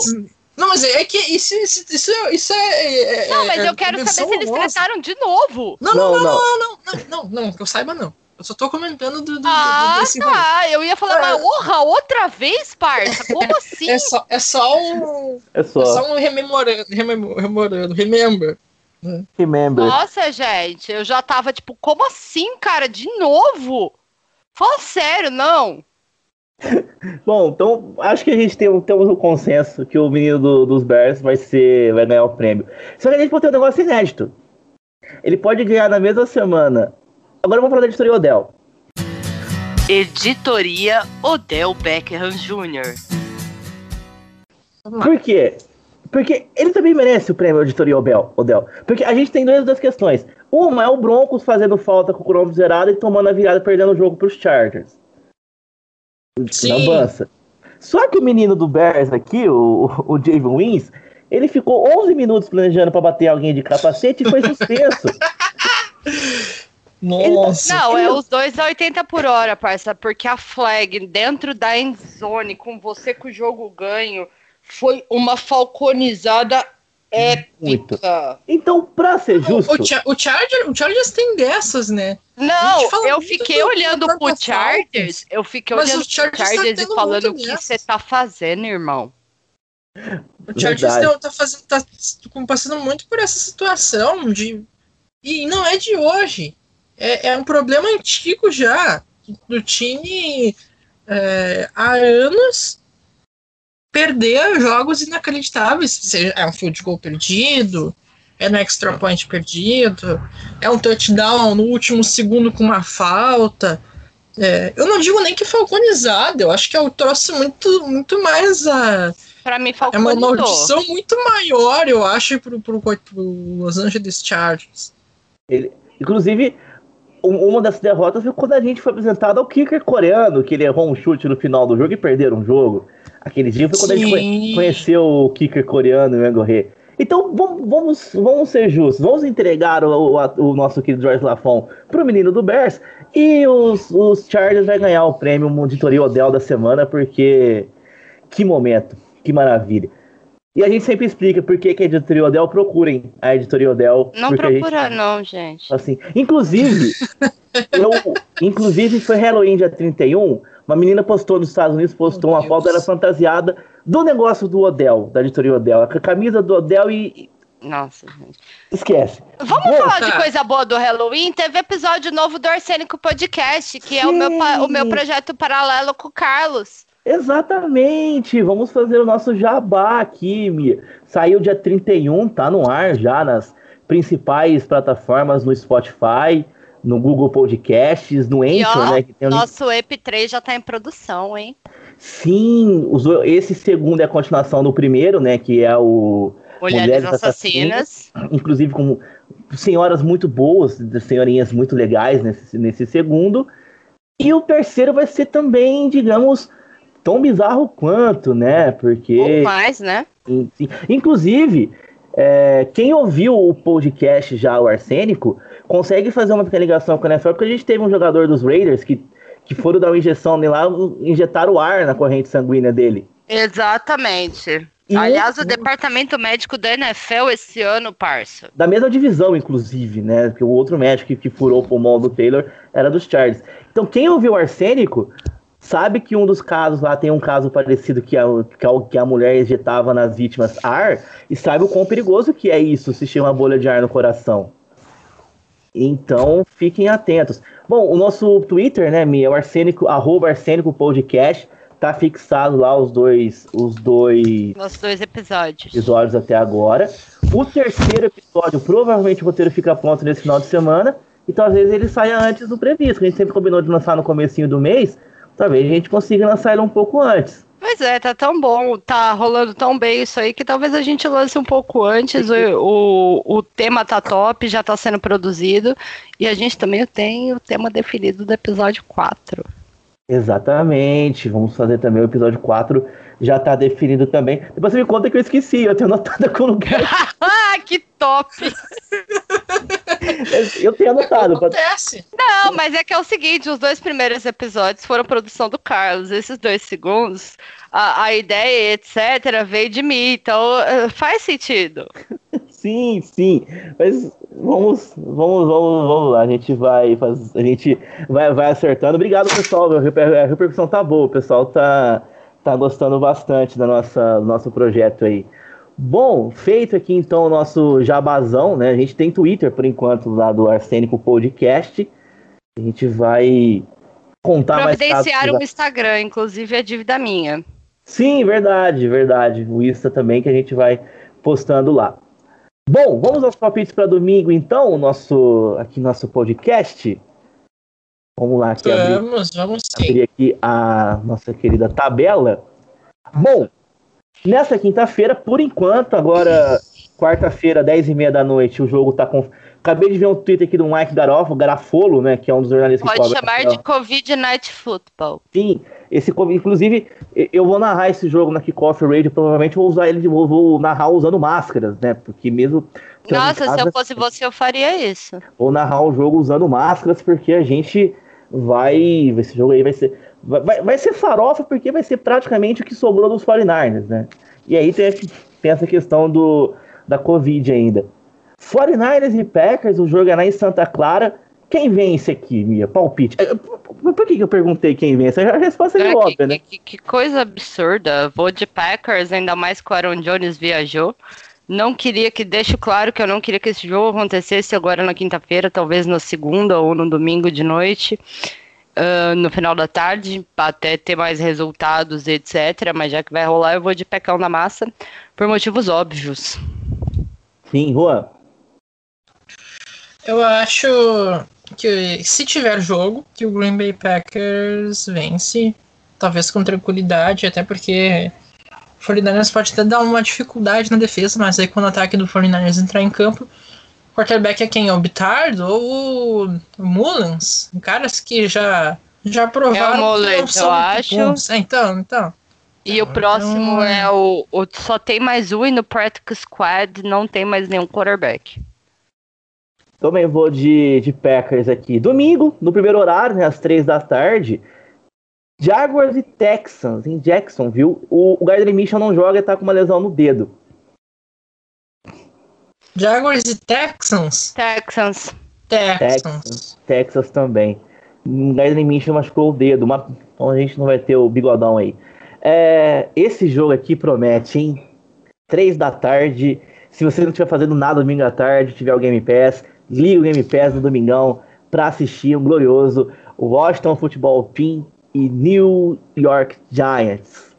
S5: não, mas é que isso, isso, isso, isso é. é-
S4: Não, mas
S5: é-
S4: eu quero
S5: é
S4: saber se eles tretaram de novo.
S5: Não, não,
S3: Não,
S5: não,
S3: não.
S5: não, não, não, que eu saiba não. Eu só tô comentando do, do, do-
S4: Ah,
S5: desse rolê.
S4: tá. Eu ia falar,
S5: É.
S4: mas orra, outra vez, parça? Como *laughs* assim?
S5: É só, é só um.
S3: É
S5: É
S3: só.
S5: só um rememorando, rememorando, rememorando, remember.
S3: Remember.
S4: Nossa, gente, eu já tava tipo, como assim, cara? De novo? Fala sério, não. *laughs*
S3: Bom, então acho que a gente tem, temos um consenso que o menino do- dos Bears vai ser vai ganhar o prêmio. Só que a gente pode ter um negócio inédito. Ele pode ganhar na mesma semana. Agora vamos falar da editoria Odell.
S4: Editoria Odell Beckham Jr.
S3: Por quê? Porque ele também merece o prêmio editoria Odell. Odell. Porque a gente tem duas, duas questões. Uma é o Broncos fazendo falta com o cronômetro zerado e tomando a virada perdendo o jogo para os Chargers.
S5: Sim.
S3: Lambança. Só que o menino do Bears aqui, o, o Javon Wins, ele ficou 11 minutos planejando para bater alguém de capacete e foi suspenso. *laughs*
S5: Nossa.
S4: Não, é os dois a 80 por hora, parça, porque a flag dentro da endzone, com você com o jogo ganho, foi uma falconizada
S3: Muito.
S4: épica.
S3: Então, pra ser justo,
S5: O, Cha- o, Charger, o Chargers tem dessas, né?
S4: Não, eu
S5: muito
S4: fiquei
S5: do-
S4: olhando
S5: do
S4: pro Chargers, eu fiquei
S5: Mas
S4: olhando
S5: o Chargers
S4: pro
S5: tá
S4: Chargers e
S5: tendo
S4: falando o
S5: muito
S4: que você tá fazendo, irmão.
S5: O Chargers tá, tá fazendo, tá passando muito por essa situação de. E não é de hoje. É, é um problema antigo já. Do time é, há anos perder jogos inacreditáveis. Seja, é um field goal perdido, é no extra point perdido, é um touchdown no último segundo com uma falta. É, eu não digo nem que falconizado, eu acho que é um troço muito, muito mais a.
S4: Pra mim,
S5: É uma
S4: falconizou.
S5: maldição muito maior, eu acho, pro, pro, pro Los Angeles Chargers.
S3: inclusive, um- uma das derrotas foi quando a gente foi apresentado ao kicker coreano, que ele errou um chute no final do jogo e perderam um jogo. Aquele dia foi quando a gente
S5: Sim.
S3: conhe- conheceu o kicker coreano, o Engorê. Então, vamos, vamos, vamos ser justos. Vamos entregar o, o- o nosso querido George Lafon pro menino do Bears. E os, os Chargers vai ganhar o prêmio Editoria Odell da semana, porque que momento, que maravilha. E a gente sempre explica por que, que a Editoria Odell procurem a Editoria Odell.
S4: Não
S3: porque a gente-
S4: procura, não, gente.
S3: Assim, inclusive, *laughs* eu, inclusive foi Halloween dia 31, uma menina postou nos Estados Unidos, postou
S5: Meu
S3: uma foto
S5: Deus.
S3: dela fantasiada do negócio do Odell, da editoria Odell, a camisa do Odell e
S4: Nossa, gente.
S3: esquece.
S4: Vamos
S3: Bom,
S4: falar de coisa boa do Halloween? Teve episódio novo do Arsênico Podcast, que é o meu, o meu
S3: Sim.
S4: projeto paralelo com o Carlos.
S3: Exatamente, vamos fazer o nosso jabá aqui, Mia. Saiu dia 31, tá no ar já nas principais plataformas no Spotify, no Google Podcasts, no Anchor,
S4: ó,
S3: né? Que tem
S4: nosso EP3 já tá em produção, hein?
S3: Sim, os- esse segundo é a continuação do primeiro, né? Que é o
S4: Mulheres, assassinas.
S3: inclusive com senhoras muito boas, senhorinhas muito legais nesse, nesse segundo. E o terceiro vai ser também, digamos, tão bizarro quanto, né? Porque.
S4: Ou mais, né?
S3: Inclusive, é, quem ouviu o podcast já, o Arsênico, consegue fazer uma pequena ligação com a NFL, porque a gente teve um jogador dos Raiders que, que foram dar uma injeção nele lá, injetaram ar na corrente sanguínea dele.
S4: Exatamente. E Aliás, o departamento médico da NFL esse ano, parça.
S3: Da mesma divisão, inclusive, né? Porque o outro médico que, que furou o pulmão do Taylor era dos Chargers. Então, quem ouviu o arsênico sabe que um dos casos lá tem um caso parecido que a, que a mulher injetava nas vítimas ar e sabe o quão perigoso que é isso se chama bolha de ar no coração. Então, fiquem atentos. Bom, o nosso Twitter, né, Mi, é o arsênico, arroba arsênico podcast tá fixado lá os dois os dois
S4: os dois episódios.
S3: episódios até agora. O terceiro episódio provavelmente o roteiro fica pronto nesse final de semana e talvez ele saia antes do previsto. A gente sempre combinou de lançar no comecinho do mês, talvez a gente consiga lançar ele um pouco antes.
S4: Pois é, tá tão bom, tá rolando tão bem isso aí que talvez a gente lance um pouco antes. o, o, o tema tá top, já tá sendo produzido. E a gente também tem o tema definido do episódio 4.
S3: Exatamente. Vamos fazer também o episódio 4. Já tá definido também. Depois você me conta que eu esqueci, eu tenho anotado com lugar. *laughs*
S4: Ah, que top! *laughs*
S3: eu tenho anotado.
S5: Acontece.
S4: Não, mas é que é o seguinte: os dois primeiros episódios foram produção do Carlos. Esses dois segundos, a, a ideia, etc., veio de mim. Então eh, faz sentido.
S3: Sim, sim. Mas vamos, vamos, vamos, vamos lá. A gente vai faz, a gente vai, vai acertando. Obrigado, pessoal. A repercussão tá boa. O pessoal tá, tá gostando bastante da nossa, do nosso projeto aí. Bom, feito aqui então o nosso jabazão, né? A gente tem Twitter por enquanto lá do Arsênico Podcast. A gente vai contar mais
S4: Providenciar um Instagram, inclusive é dívida minha.
S3: Sim, verdade, verdade. O Insta também que a gente vai postando lá. Bom, vamos aos palpites para domingo, então, o nosso aqui nosso podcast. Vamos lá, aqui
S5: vamos, abrir, vamos sim.
S3: abrir aqui a nossa querida tabela. Bom, nessa quinta-feira, por enquanto, agora quarta-feira, 10 e meia da noite, o jogo tá com. Acabei de ver um tweet aqui do Mike Garofalo, Garafolo, né? Que é um dos jornalistas
S4: Pode que chamar de Covid Night Football.
S3: Sim, esse, inclusive, eu vou narrar esse jogo na Kickoff Radio, provavelmente vou usar ele, vou, vou narrar usando máscaras, né? Porque mesmo.
S4: Nossa, casa, se eu fosse você, eu faria isso.
S3: Vou narrar o jogo usando máscaras, porque a gente vai. Esse jogo aí vai ser. Vai, vai ser farofa, porque vai ser praticamente o que sobrou dos 49ers, né? E aí tem, tem essa questão do, da Covid ainda. 49ers e Packers, o jogo é lá em Santa Clara. Quem vence aqui, Mia? Palpite. É, por que, que eu perguntei quem vence? A resposta é, é óbvia,
S4: que,
S3: né?
S4: Que, que, coisa absurda. Vou de Packers, ainda mais que o Aaron Jones viajou. Não queria que, deixo claro que eu não queria que esse jogo acontecesse agora na quinta-feira, talvez na segunda ou no domingo de noite, uh, no final da tarde, até ter mais resultados, etc. Mas já que vai rolar, eu vou de pecão na massa, por motivos óbvios.
S3: Sim, Juan.
S5: Eu acho que se tiver jogo, que o Green Bay Packers vence, talvez com tranquilidade, até porque o 49ers pode até dar uma dificuldade na defesa, mas aí quando o ataque do 49ers entrar em campo, quarterback é quem? É o Bitardo ou o Mullins? Caras que já, já provaram.
S4: É o Mullins, eu acho.
S5: É, então, então.
S4: E o próximo então... é o, o. Só tem mais um e no Practice Squad não tem mais nenhum quarterback.
S3: Também vou de, de Packers aqui. Domingo, no primeiro horário, né, às três da tarde. Jaguars e Texans em Jackson, viu? O, o Gardner Mitchell não joga e tá com uma lesão no dedo.
S5: Jaguars e Texans?
S4: Texans.
S5: Texans.
S3: Texas também. Gardner Mitchell machucou o dedo. Uma, então a gente não vai ter o bigodão aí. É, esse jogo aqui promete, hein? Três da tarde. Se você não estiver fazendo nada domingo à tarde, tiver o Game Pass, liga o Game Pass no domingão para assistir um glorioso Washington Football Team e New York Giants.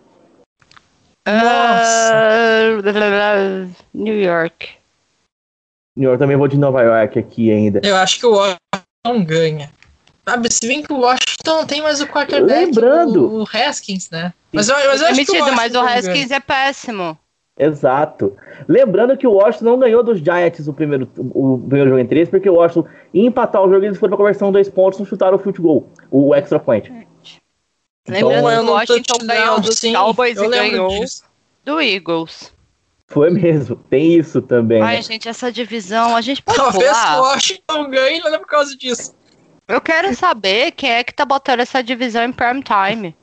S4: Uh, New York.
S3: York também vou de Nova York aqui ainda.
S5: Eu acho que o Washington ganha. Sabe, se bem que o Washington tem mais o quarterback,
S3: Lembrando,
S5: o, o Haskins, né? Mas eu, mas eu acho que o
S4: mas o Haskins ganha. é péssimo.
S3: Exato. Lembrando que o Washington não ganhou dos Giants o primeiro, o primeiro jogo em três, porque o Washington ia empatar o jogo e eles foram pra conversão dois pontos e chutaram o field goal, o extra point.
S4: Lembrando
S3: Então,
S4: que o
S5: no
S4: Washington ganhou dos
S5: sim,
S4: Cowboys
S5: eu
S4: e ganhou
S5: disso.
S4: do Eagles.
S3: Foi mesmo, tem isso também. né?
S4: Ai, gente, essa divisão, a gente pode
S5: Talvez
S4: pular?
S5: Washington ganhe, não é por causa disso.
S4: Eu quero saber quem é que tá botando essa divisão em prime time.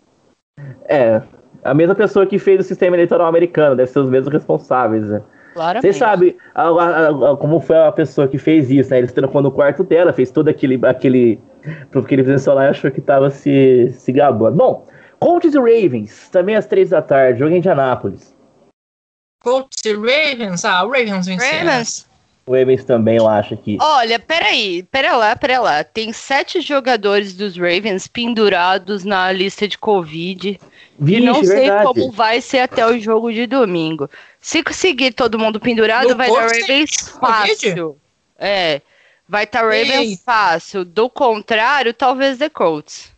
S3: É, a mesma pessoa que fez o sistema eleitoral americano, deve ser os mesmos responsáveis, né?
S4: Claramente.
S3: Vocês sabem a- a- a- como foi a pessoa que fez isso, né? Ele trancou no quarto dela, fez todo aquele. aquele porque ele presenciou lá e achou que tava se, se gabando. Bom, Colts e Ravens, também às três da tarde, jogo em Indianápolis.
S5: Colts e Ravens. Ah, o Ravens venceu.
S4: Ravens.
S3: O Ravens também, eu acho que.
S4: Olha, peraí, pera lá, pera lá. Tem sete jogadores dos Ravens pendurados na lista de Covid.
S3: Vixe,
S4: e não sei
S3: verdade.
S4: como vai ser até o jogo de domingo. Se conseguir todo mundo pendurado,
S5: No
S4: vai dar Ravens
S5: Covid?
S4: fácil. É, vai estar Ravens
S5: Ei.
S4: fácil. Do contrário, talvez The Colts.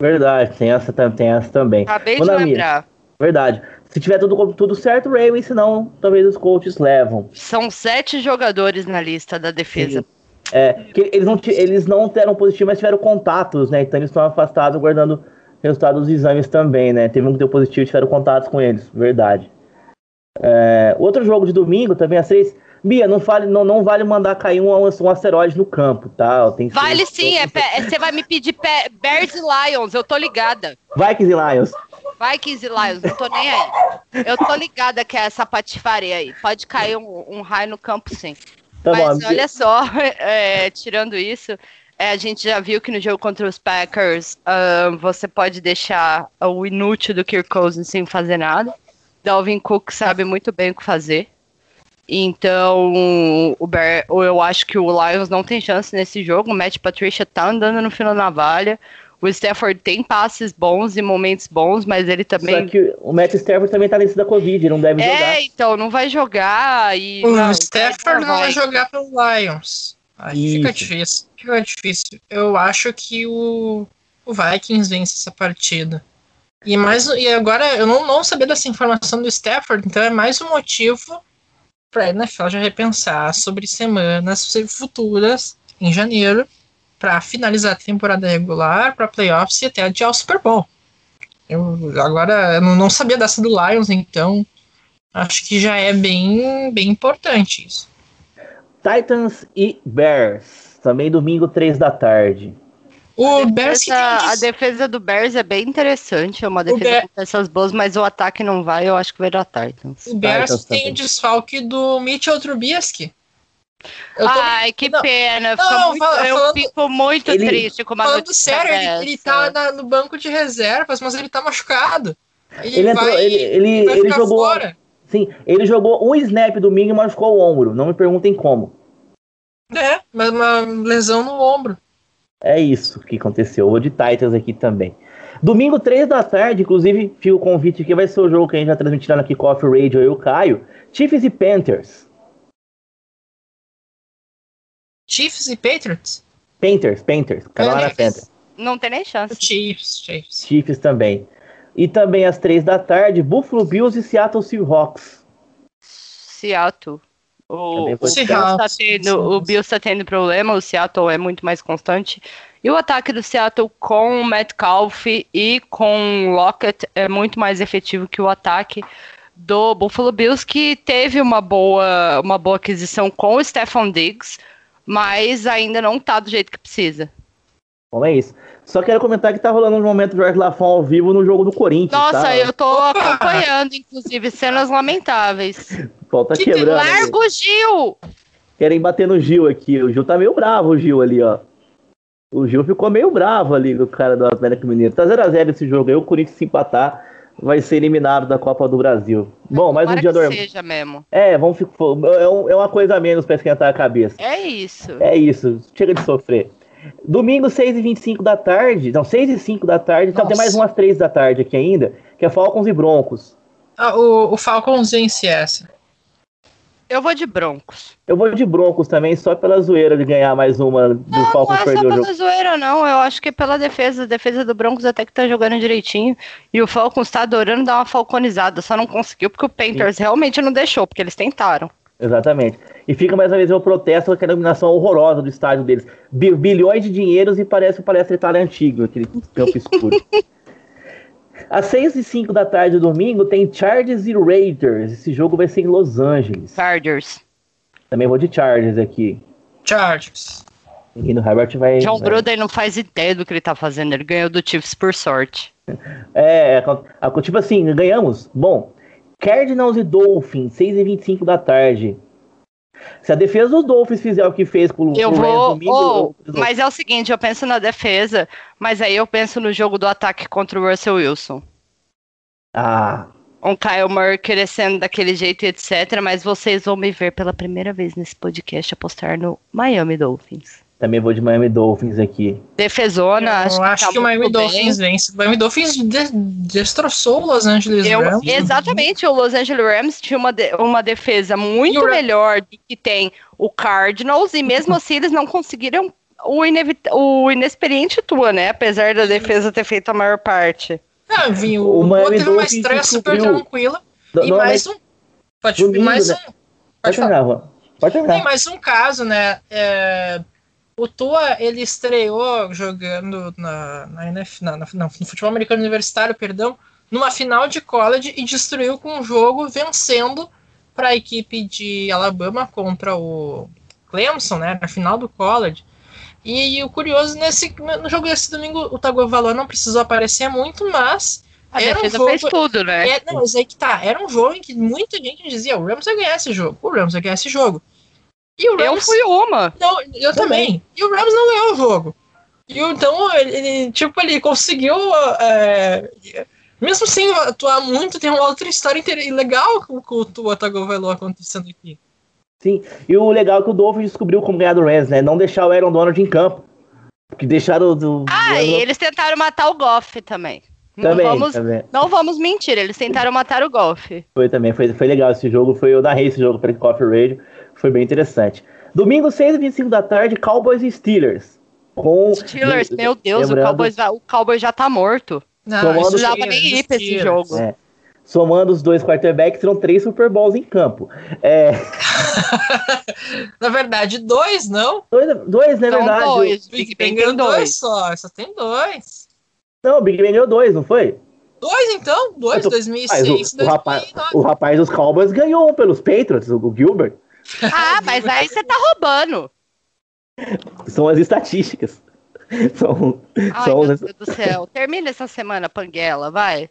S3: Verdade, tem essa, tem essa também.
S4: Acabei
S3: Ô,
S4: de
S3: Nami,
S4: lembrar.
S3: Verdade. Se tiver tudo, tudo certo, Ravens, senão talvez os Colts levam.
S4: São sete jogadores na lista da defesa.
S3: É, que eles não, eles não deram positivo, mas tiveram contatos, né? Então eles estão afastados, guardando resultados dos exames também, né? Teve um que deu positivo e tiveram contatos com eles, verdade. É, outro jogo de domingo, também às seis. Bia, não, fale, não, não vale mandar cair um, um asteroide no campo, tá? Tem que ser-
S4: Vale sim, é é- você vai me pedir Bears e Lions, eu tô ligada.
S3: Vikings e Lions.
S4: Vikings e Lions, não tô nem aí. Eu tô ligada que é essa patifaria aí. Pode cair um, um raio no campo, sim.
S3: Tá
S4: Mas
S3: bom.
S4: olha só, *laughs* é, tirando isso, é, a gente já viu que no jogo contra os Packers ah, você pode deixar o inútil do Kirk Cousins sem fazer nada. Dalvin Cook sabe muito bem o que fazer. Então, o Bear, eu acho que o Lions não tem chance nesse jogo. O Matt Patricia tá andando no fino da navalha. O Stafford tem passes bons e momentos bons, mas ele também
S3: Só que o Matt Stafford também tá nesse da Covid, não deve jogar.
S4: é, então, não vai jogar e.
S5: O
S4: não,
S5: Stafford não vai jogar pelo Lions. Aí fica difícil. Fica difícil. Eu acho que o, o Vikings vence essa partida. E, mais, e agora eu não, não sabia dessa informação do Stafford, então é mais um motivo para a NFL já repensar sobre semanas futuras em janeiro para finalizar a temporada regular, para playoffs e até adiar o Super Bowl. Eu agora eu não, sabia dessa do Lions, então acho que já é bem, bem importante isso.
S3: Titans e Bears. Também domingo, três da tarde.
S5: O
S4: A
S5: Bears que tem
S4: defesa,
S5: um
S4: a defesa do Bears é bem interessante, é uma defesa
S5: Bear-
S4: com peças boas, mas o ataque não vai, eu acho que vai dar Titans.
S5: o Bears
S3: Titans
S5: tem
S3: também.
S5: o desfalque do Mitchell Trubisky. Eu tô
S4: Ai, que
S5: não,
S4: pena,
S5: não,
S4: muito-
S5: fala-
S4: eu
S5: falando-
S4: fico muito
S3: Ele-
S4: triste com uma
S5: falando
S4: notícia
S5: sério, ele, ele tá na- no banco de reservas, mas ele tá machucado. Ele,
S3: Ele entrou-
S5: vai,
S3: ele- ele-
S5: vai
S3: ele
S5: ficar
S3: jogou-
S5: fora.
S3: Sim, ele jogou um snap domingo e machucou o ombro. Não me perguntem como.
S5: É, mas uma lesão no ombro.
S3: É isso que aconteceu. O de Titans aqui também. Domingo, três da tarde, inclusive, fica o convite aqui, vai ser o jogo que a gente vai transmitir lá na Kickoff Radio eu e o Caio. Chiefs e Panthers.
S5: Chiefs e Patriots?
S3: Panthers, Panthers. Carolina
S5: Panthers.
S3: Panthers.
S4: Não tem nem chance.
S5: Chiefs, Chiefs.
S3: Chiefs também. E também às três da tarde, Buffalo Bills e Seattle Seahawks.
S4: Seattle. O, o,
S5: Seahawks.
S4: tá tendo, o Bills tá tendo problema, o Seattle é muito mais constante. E o ataque do Seattle com o Metcalf e com o Lockett é muito mais efetivo que o ataque do Buffalo Bills, que teve uma boa, uma boa aquisição com o Stephon Diggs, mas ainda não tá do jeito que precisa.
S3: Bom, é isso. Só quero comentar que tá rolando um momento Jorge Lafon ao vivo no jogo do Corinthians.
S4: Nossa,
S3: tá?
S4: eu tô
S5: Opa!
S4: acompanhando, inclusive, cenas lamentáveis.
S3: Pô, tá
S5: Que
S3: quebrando. ali.
S4: Larga o Gil!
S3: Querem bater no Gil aqui. O Gil tá meio bravo, o Gil ali, ó. O Gil ficou meio bravo ali com o cara do Atlético Mineiro. Tá 0x0 esse jogo aí. O Corinthians se empatar vai ser eliminado da Copa do Brasil. Bom, mais um dia
S4: que
S3: normal.
S4: seja mesmo.
S3: É, vamos ficar. É, é uma coisa a menos pra esquentar a cabeça.
S4: É isso.
S3: É isso. Chega de sofrer. Domingo, 6h25 da tarde. Não, 6 e 5 da tarde. Então tem
S5: Nossa.
S3: mais umas 3 da tarde aqui ainda. Que é Falcons e Broncos.
S5: Ah, o, o Falcons vence essa.
S4: Eu vou de Broncos.
S3: Eu vou de Broncos também, só pela zoeira de ganhar mais uma do
S4: Não, não
S3: Falcons
S4: é só
S3: perder o
S4: pela zoeira, não. Eu acho que é pela defesa. A defesa do Broncos até que tá jogando direitinho. E o Falcons tá adorando dar uma falconizada. Só não conseguiu porque o Panthers realmente não deixou, porque eles tentaram.
S3: Exatamente. E fica mais uma vez o protesto com aquela iluminação horrorosa do estádio deles. Bi- bilhões de dinheiros e parece o palestra Itália antigo, aquele campo escuro. *laughs* Às 6 e 5 da tarde do domingo tem Chargers e Raiders. Esse jogo vai ser em Los Angeles.
S4: Chargers.
S3: Também vou de Chargers aqui.
S5: Chargers.
S3: E no Herbert vai.
S4: John
S3: vai-
S4: Gruden não faz ideia do que ele tá fazendo. Ele ganhou do Chiefs por sorte.
S3: É, é, a- tipo assim, ganhamos? Bom, Cardinals e Dolphins, 6 e 25 da tarde. Se a defesa dos Dolphins fizer o que fez com
S4: Eu
S3: o
S4: vou.
S3: domingo,
S4: oh,
S3: eu-
S4: mas é o seguinte, eu penso na defesa, mas aí eu penso no jogo do ataque contra o Russell Wilson.
S3: Ah,
S4: Um Kyle Murray crescendo daquele jeito e etc. Mas vocês vão me ver pela primeira vez nesse podcast apostar no Miami Dolphins.
S3: Também vou de Miami Dolphins aqui.
S4: Defesona, acho
S5: eu
S4: que,
S5: acho
S4: tá
S5: que o Miami
S4: muito bem.
S5: Dolphins vence. O Miami Dolphins de- destroçou o Los Angeles
S4: Eu-
S5: Rams.
S4: exatamente, o Los Angeles Rams tinha uma, de- uma defesa muito melhor do que tem o Cardinals, e mesmo *laughs* assim eles não conseguiram o, o inexperiente Tua, né? Apesar da defesa ter feito a maior parte.
S5: Ah, vinha,
S3: O
S5: o, o
S3: Miami
S5: teve uma
S3: Dolphins
S5: estreia super tranquila.
S3: Do-
S5: E mais um. Pode,
S3: domingo,
S5: mais
S3: né?
S5: um.
S3: Pode
S5: Pode
S3: terminar. Pode
S5: Tem
S3: terminar.
S5: mais um caso, né? É, o Tua, ele estreou jogando na, na, NF, na- na- no futebol americano universitário, perdão, numa final de college e destruiu com um jogo vencendo para a equipe de Alabama contra o Clemson, né? Na final do college. E, o curioso, nesse, no jogo desse domingo, o Tagovailoa não precisou aparecer muito, mas
S4: A
S5: Era um
S4: defesa
S5: jogo-
S4: fez tudo, né?
S5: é, não, mas aí que tá. Era um jogo em que muita gente dizia: o Rams vai ganhar esse jogo, o Rams vai ganhar esse jogo. E o
S4: Eu
S5: Rams.
S4: fui uma.
S5: Não, eu também. E o Rams não ganhou o jogo. E o- então, ele, ele, tipo, ele conseguiu. é, mesmo sem atuar muito, tem uma outra história legal com, com o Tua Tagovailoa acontecendo aqui.
S3: Sim. E o legal é que o Dolphins descobriu como ganhar do Rams, né? Não deixar o Aaron Donald em campo. Que deixaram do.
S4: Ah,
S3: do-
S4: e eles tentaram matar o Goff também.
S3: Também,
S4: não, vamos,
S3: também.
S4: não vamos mentir, eles tentaram matar o Goff.
S3: Foi também, foi, foi legal esse jogo. Foi, eu narrei esse jogo para Coffee Radio. Foi bem interessante. Domingo, 6 e 25 da tarde, Cowboys e Steelers. Com,
S4: Steelers, meu Deus, o Cowboys, já- o Cowboys já tá morto.
S5: Não,
S3: Tomando-
S5: isso
S4: Não
S5: aí,
S4: dava nem ir pra esse jogo.
S3: É. Somando os dois quarterbacks, serão três Super Bowls em campo. É, *laughs*
S5: Na verdade, dois, não?
S3: dois, dois, na verdade.
S4: Então, dois,
S5: O
S4: Big tem
S5: ganhou dois
S4: dois.
S5: só, só tem dois.
S3: Não, o Big Ben ganhou dois, não foi?
S5: Dois, então? Dois,
S3: tô-
S5: 2006
S3: Mas o, o, rapaz,
S5: 2009.
S3: o rapaz dos Cowboys ganhou um pelos Patriots, o Gilbert.
S4: Ah, *laughs* mas aí você tá roubando.
S3: São as estatísticas. *laughs* São,
S4: Ai,
S3: são
S4: meu
S3: as-
S4: Deus do céu. Termina essa semana, Panguela, vai.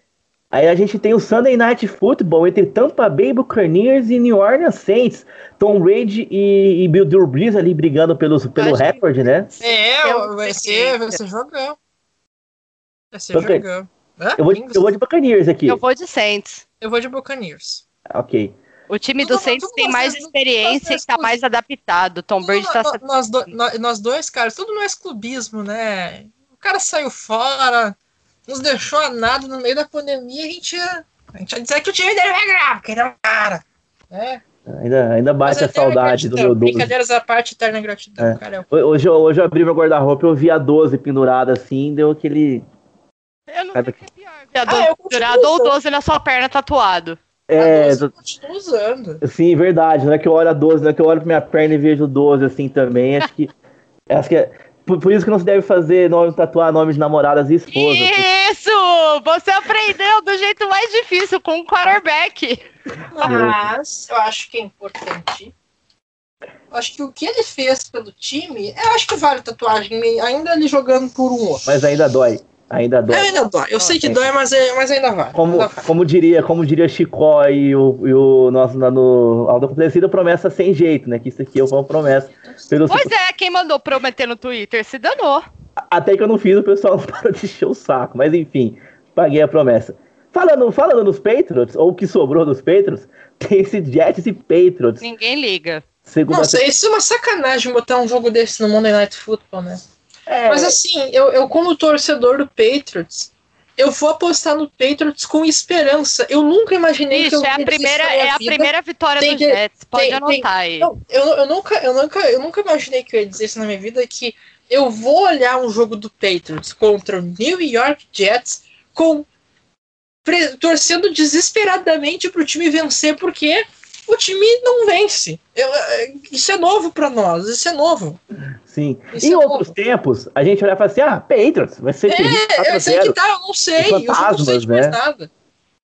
S3: Aí a gente tem o Sunday Night Football entre Tampa Bay Buccaneers e New Orleans Saints. Tom Brady e, e Bill Drew Brees ali brigando pelos, pelo
S4: Acho
S3: recorde, né?
S5: É, vai ser, vai ser jogão. Vai ser
S3: Porque-
S5: jogão. Hã?
S3: Eu vou, de,
S5: Quem
S3: eu vou de Buccaneers aqui.
S4: Eu vou de Saints.
S5: Eu vou de Buccaneers.
S3: Ok.
S4: O time
S5: Tudo-
S4: do Saints tem mais experiência e tá
S5: clubes.
S4: mais adaptado. Tom Brady tá.
S5: No- nós, do- nós- dois, cara, tudo não é clubismo, né? O cara saiu fora, nos deixou a nada no meio da pandemia, a gente ia, a gente ia dizer que o time dele vai ganhar, porque ele é um cara. Né?
S3: Ainda, ainda bate a saudade do meu 12.
S5: Brincadeiras à parte, eterna gratidão,
S3: É.
S5: cara. é o-
S3: Hoje, eu- hoje eu abri meu guarda-roupa e eu vi a 12 pendurada assim, deu aquele.
S4: Eu não sei o que é pior. ver a
S5: Ah,
S4: 12
S5: eu continuo
S4: pendurado ou
S5: usando.
S4: 12 na sua perna tatuado.
S3: É,
S5: a doce eu continuo usando.
S3: sim, verdade. Não é que eu olho a 12, não é que eu olho pra minha perna e vejo 12 assim também. Acho que. *laughs* acho que é. Por, por isso que não se deve fazer nome, tatuar nome de namoradas e esposas.
S4: Isso! Você aprendeu do jeito mais difícil com o quarterback.
S5: Mas eu acho que é importante. Eu acho que o que ele fez pelo time, eu acho que vale tatuagem, ainda ele jogando por um outro.
S3: Mas ainda dói. Ainda dói.
S5: Ainda dói. Eu sei que dói, mas, é, mas ainda vale.
S3: Como,
S5: Ainda vale.
S3: como diria, como diria Chicó e o, e o nosso lá no Aldo Acontecido, promessa sem jeito, né? Que isso aqui é uma promessa. Pelo,
S4: Pois é, quem mandou prometer no Twitter se danou.
S3: Até que eu não fiz, o pessoal *laughs* não parou de encher o saco. Mas enfim, paguei a promessa. Falando, falando nos Patriots, ou o que sobrou dos Patriots, *laughs* tem esse Jets e Patriots.
S4: Ninguém liga.
S3: Segunda
S5: Nossa, isso é uma sacanagem botar um jogo desse no Monday Night Football, né?
S3: É,
S5: Mas assim, eu, eu como torcedor do Patriots, eu vou apostar no Patriots com esperança. Eu nunca imaginei que eu
S4: Isso, é a
S5: ia dizer
S4: primeira,
S5: isso na minha
S4: é a
S5: vida.
S4: primeira vitória
S5: Tem
S4: do
S5: que-
S4: Jets. Pode
S5: tem-
S4: anotar aí.
S5: Não, eu, eu, nunca, eu, nunca, eu nunca imaginei que eu ia dizer isso na minha vida, que eu vou olhar um jogo do Patriots contra o New York Jets com pre- torcendo desesperadamente pro time vencer, porque o time não vence. Eu- é, isso é novo pra nós, isso é novo.
S3: Sim.
S5: Isso
S3: em
S5: é
S3: outros
S5: novo.
S3: tempos, a gente olhava e falava assim: ah, Patriots, vai ser
S5: É, eu sei que
S3: 4x0.
S5: tá, eu não sei, eu não sei de mais
S3: né?
S5: nada.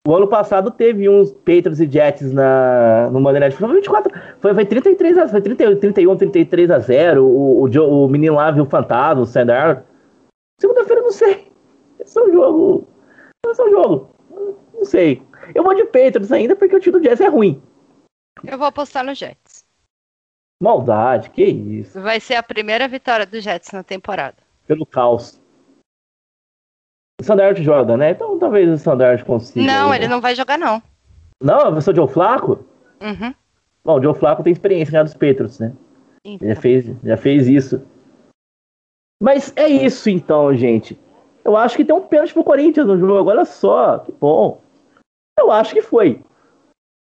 S3: O ano passado teve uns Patriots e Jets na, no Monday Night foi 24, foi, foi 33 a, foi 31, 31, 33 a 0. O, o, Joe- o menino lá viu o fantasma, o Sandar. Segunda-feira, não sei. Esse é um jogo. Esse é um jogo. Não sei. Eu vou de Patriots ainda porque o time do Jets é ruim.
S4: Eu vou apostar no Jets.
S3: Maldade, que isso.
S4: Vai ser a primeira vitória do Jets na temporada.
S3: Pelo caos. O Sandard joga, né? Então talvez o Sandard consiga.
S4: Não, ele não vai jogar, não.
S3: Não, eu sou o Joe Flaco?
S4: Uhum.
S3: Bom, o Joe Flaco tem experiência ganhar dos Patriots, né?
S4: Então.
S3: Já fez, já fez isso. Mas é isso então, gente. Eu acho que tem um pênalti pro Corinthians no jogo. Olha só, que bom. Eu acho que foi.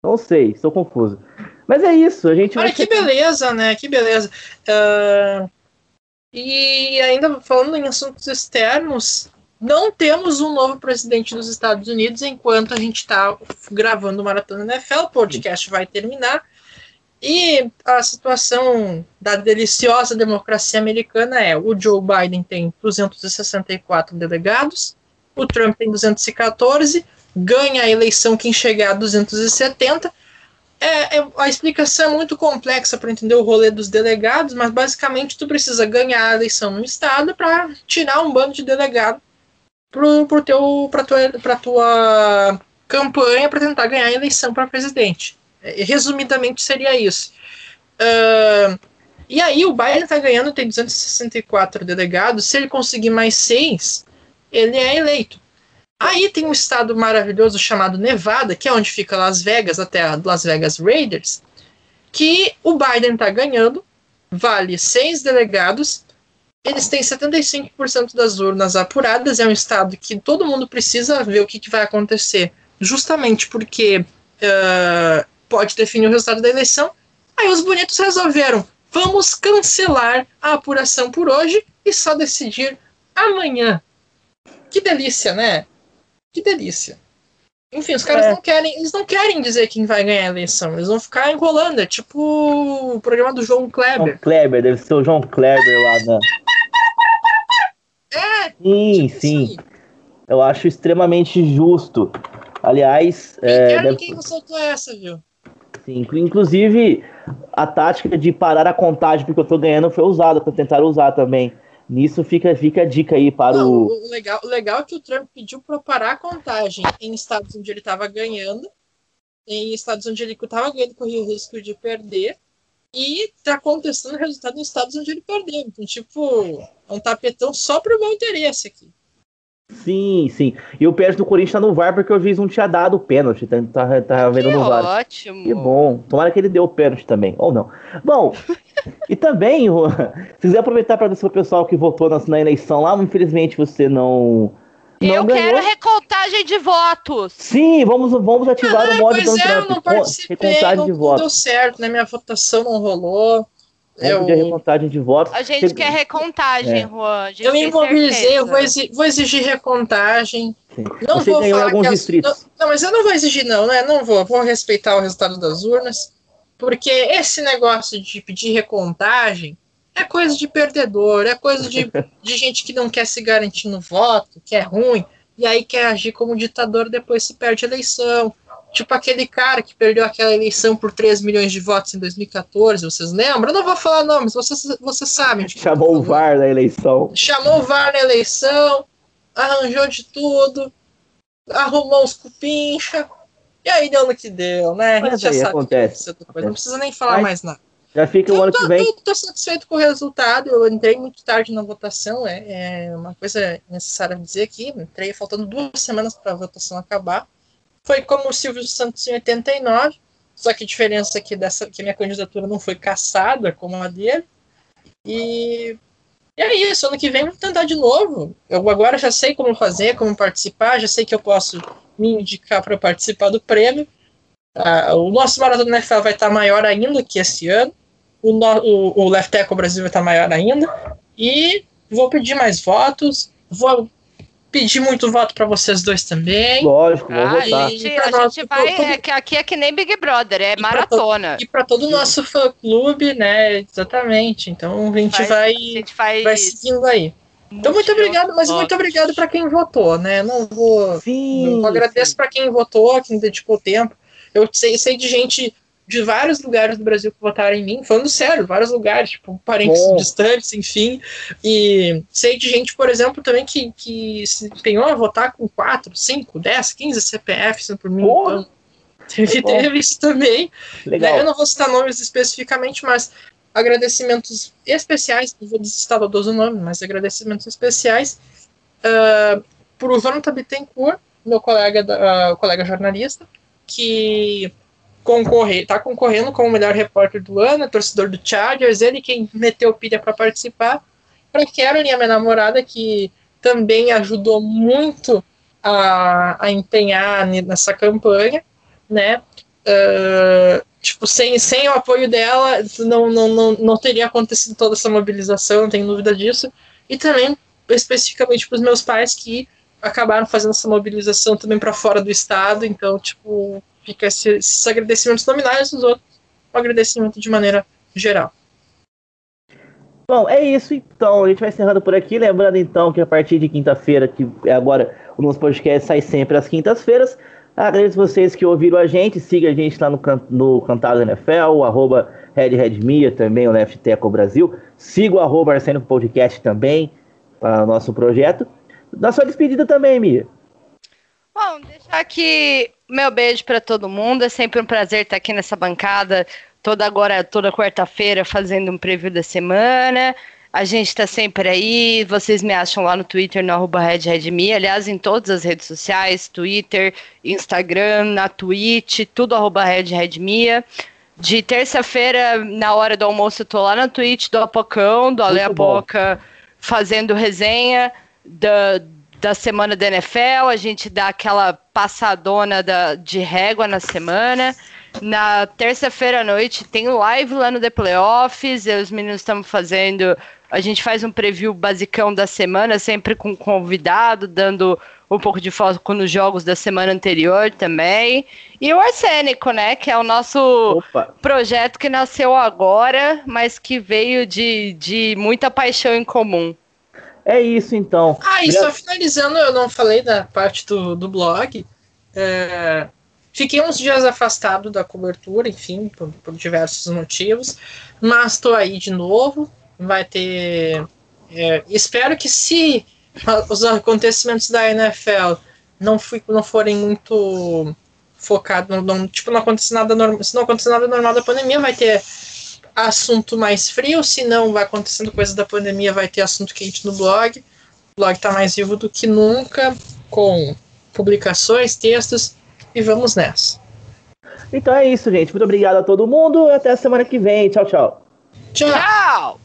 S3: Não sei, estou confuso. Mas é isso, a gente
S5: Olha
S3: vai.
S5: que beleza, né? Que beleza. Ah, e ainda falando em assuntos externos, não temos um novo presidente dos Estados Unidos enquanto a gente está gravando o Maratona NFL. O podcast vai terminar. E a situação da deliciosa democracia americana é: o Joe Biden tem 264 delegados, o Trump tem 214, ganha a eleição quem chegar a 270. É, é- a explicação é muito complexa para entender o rolê dos delegados, mas basicamente tu precisa ganhar a eleição no estado para tirar um bando de delegado pro, pro teu, pra, tua, pra tua campanha para tentar ganhar a eleição para presidente. É, resumidamente seria isso. Ahn, e aí o Biden está ganhando, tem 264 delegados. Se ele conseguir mais seis, ele é eleito. Aí tem um estado maravilhoso chamado Nevada, que é onde fica Las Vegas, a Las Vegas Raiders, que o Biden está ganhando, vale seis delegados, eles têm 75% das urnas apuradas, é um estado que todo mundo precisa ver o que, que vai acontecer, justamente porque ah, pode definir o resultado da eleição. Aí os bonitos resolveram, vamos cancelar a apuração por hoje e só decidir amanhã. Que delícia, né? Que delícia. Enfim, os caras
S3: É.
S5: não querem, eles não querem dizer quem vai ganhar a eleição, eles vão ficar enrolando, é tipo o programa do João
S3: João
S5: Kleber.
S3: Kleber, deve ser o João Kleber lá na.
S5: É,
S3: Sim,
S5: tipo
S3: sim.
S5: aí.
S3: Eu acho extremamente justo. Aliás, é,
S5: Quero
S3: deve-
S5: quem não soltou essa, viu?
S3: sim, inclu- inclusive a tática de parar a contagem porque eu tô ganhando foi usada, para tentar usar também. Nisso fica, fica a dica aí para
S5: Não,
S3: o.
S5: o, legal, o legal é que o Trump pediu para parar a contagem em estados onde ele estava ganhando, em estados onde ele estava ganhando, corria o risco de perder, e tá contestando o resultado em estados onde ele perdeu. Então, tipo, é um tapetão só pro meu interesse aqui.
S3: Sim, sim. E o pênalti do Corinthians tá no VAR porque o juiz não tinha dado o pênalti. Tá, tá, tá vendo
S4: Que
S3: no VAR.
S4: ótimo.
S3: Que bom. Tomara que ele deu o pênalti também. Ou não. Bom, *laughs* e também, Juan, se quiser aproveitar para dizer pro pessoal que votou na, na eleição lá, infelizmente você não. Não
S4: Eu
S3: ganhou.
S4: quero recontagem de votos.
S3: Sim, vamos, vamos ativar o modo
S5: pois
S3: Donald
S5: é, eu não participei,
S3: Recontagem
S5: não,
S3: de
S5: não
S3: votos.
S5: deu certo, né? Minha votação não rolou. Eu,
S3: a recontagem de votos.
S4: A gente
S3: Você-
S4: quer recontagem,
S3: É.
S4: Juan.
S5: Eu me eu vou exigir, vou exigir recontagem.
S3: Sim.
S5: Não
S3: Você
S5: vou falar
S3: alguns
S5: que as-
S3: distritos.
S5: Não, não, mas eu não vou exigir, não, né? Não vou. Vou respeitar o resultado das urnas. Porque esse negócio de pedir recontagem é coisa de perdedor, é coisa de, *laughs* de gente que não quer se garantir no voto, que é ruim, e aí quer agir como ditador depois se perde a eleição. Tipo aquele cara que perdeu aquela eleição por 3 milhões de votos em 2014, vocês lembram? Eu não vou falar nomes, vocês, vocês sabem. tô
S3: Chamou o VAR na eleição.
S5: chamou o VAR na eleição, arranjou de tudo, arrumou os cupincha, e aí deu no que deu, né? A
S3: Mas
S5: gente já sabe
S3: acontece.
S5: acontecer depois, não precisa nem falar
S3: Mas-
S5: mais nada.
S3: Já fica o
S5: Eu
S3: ano
S5: tô,
S3: que vem.
S5: eu tô satisfeito com o resultado, eu entrei muito tarde na votação, é, é uma coisa necessária dizer aqui, entrei faltando duas semanas para a votação acabar. Foi como o Silvio Santos em 89, só que a diferença é que, dessa, que minha candidatura não foi caçada como a dele. E E é isso, ano que vem vamos tentar de novo. Eu agora já sei como fazer, como participar, já sei que eu posso me indicar para participar do prêmio. Ah, o nosso Maratona NFL vai estar maior ainda que esse ano. O, no, o, o Left Echo Brasil vai estar maior ainda. E vou pedir mais votos. Vou pedir muito voto para vocês dois também.
S3: Lógico, vou
S4: Ah, a
S3: votar.
S4: gente, a
S5: nós,
S4: gente vai.
S5: todo-
S4: É, que aqui é que nem Big Brother, é
S5: E pra
S4: maratona.
S5: E para todo o nosso fã clube, né? Exatamente. Então a gente
S4: Faz-
S5: vai,
S4: A gente faz.
S5: vai seguindo aí. Então, muito obrigado, mas muito obrigado para quem votou, né? Não vou.
S3: Sim.
S5: Eu agradeço para quem votou, quem dedicou tempo. Eu sei, sei de gente de vários lugares do Brasil que votaram em mim, falando sério, vários lugares, tipo, parentes
S3: Bom.
S5: distantes, enfim. E sei de gente, por exemplo, também que, que se empenhou a votar com 4, 5, 10, 15 CPFs por mim.
S3: Porra.
S5: Então, *laughs* teve, teve isso também. Né, Eu
S3: Legal.
S5: não vou citar nomes especificamente, mas agradecimentos especiais, não vou citar todos os nomes, mas agradecimentos especiais uh, para o Jonathan Bittencourt, meu colega, ah, colega jornalista, que concorre, tá concorrendo como o melhor repórter do ano, é torcedor do Chargers, ele quem meteu pilha para participar. Para Caroline, a minha namorada, que também ajudou muito a, a empenhar ne- nessa campanha, né? Ah, tipo, sem, sem o apoio dela, não, não, não, não teria acontecido toda essa mobilização, não tenho dúvida disso. E também, especificamente para os meus pais, que acabaram fazendo essa mobilização também para fora do estado. Então, tipo, fica esse- esses agradecimentos nominais dos outros, um agradecimento de maneira geral.
S3: Bom, é isso então. A gente vai encerrando por aqui. Lembrando então que a partir de quinta-feira, que é agora o nosso podcast sai sempre às quintas-feiras. Agradeço vocês que ouviram a gente. Siga a gente lá no, can no Cantado NFL, arroba Red Red Mia, também o Left Teco Brasil. Siga o arroba Arsênio Podcast também para o nosso projeto. Dá sua despedida também, Mia.
S4: Bom, deixar aqui meu beijo para todo mundo. É sempre um prazer estar aqui nessa bancada toda agora, toda quarta-feira, fazendo um preview da semana. A gente está sempre aí. Vocês me acham lá no Twitter, no arroba RedRedMe. Aliás, em todas as redes sociais, Twitter, Instagram, na Twitch, tudo arroba RedRedMia. De terça-feira, na hora do almoço, eu tô lá na Twitch do Apocão, do Ale. Apoca, fazendo resenha da, da semana da NFL. A gente dá aquela passadona da, de régua na semana. Na terça-feira à noite tem live lá no The Playoffs. E os meninos estamos fazendo. A gente faz um preview basicão da semana, sempre com convidado, dando um pouco de foco nos jogos da semana anterior também. E o Arsênico, né? Que é o nosso
S3: Opa,
S4: projeto que nasceu agora, mas que veio de, de muita paixão em comum.
S3: é isso então.
S5: Ah, e só finalizando, eu não falei da parte do, do blog. É, fiquei uns dias afastado da cobertura, enfim, por, por diversos motivos, mas estou aí de novo. Vai ter. é, espero que se os acontecimentos da NFL não, fui, não forem muito focados, não, não- tipo, não acontecer nada normal, se não acontecer nada normal da pandemia, vai ter assunto mais frio, se não vai acontecendo coisa da pandemia, vai ter assunto quente no blog. O blog está mais vivo do que nunca, com publicações, textos, e vamos nessa.
S3: Então é isso, gente. Muito obrigado a todo mundo. Até a semana que vem. Tchau, tchau.
S5: Tchau!
S4: Tchau!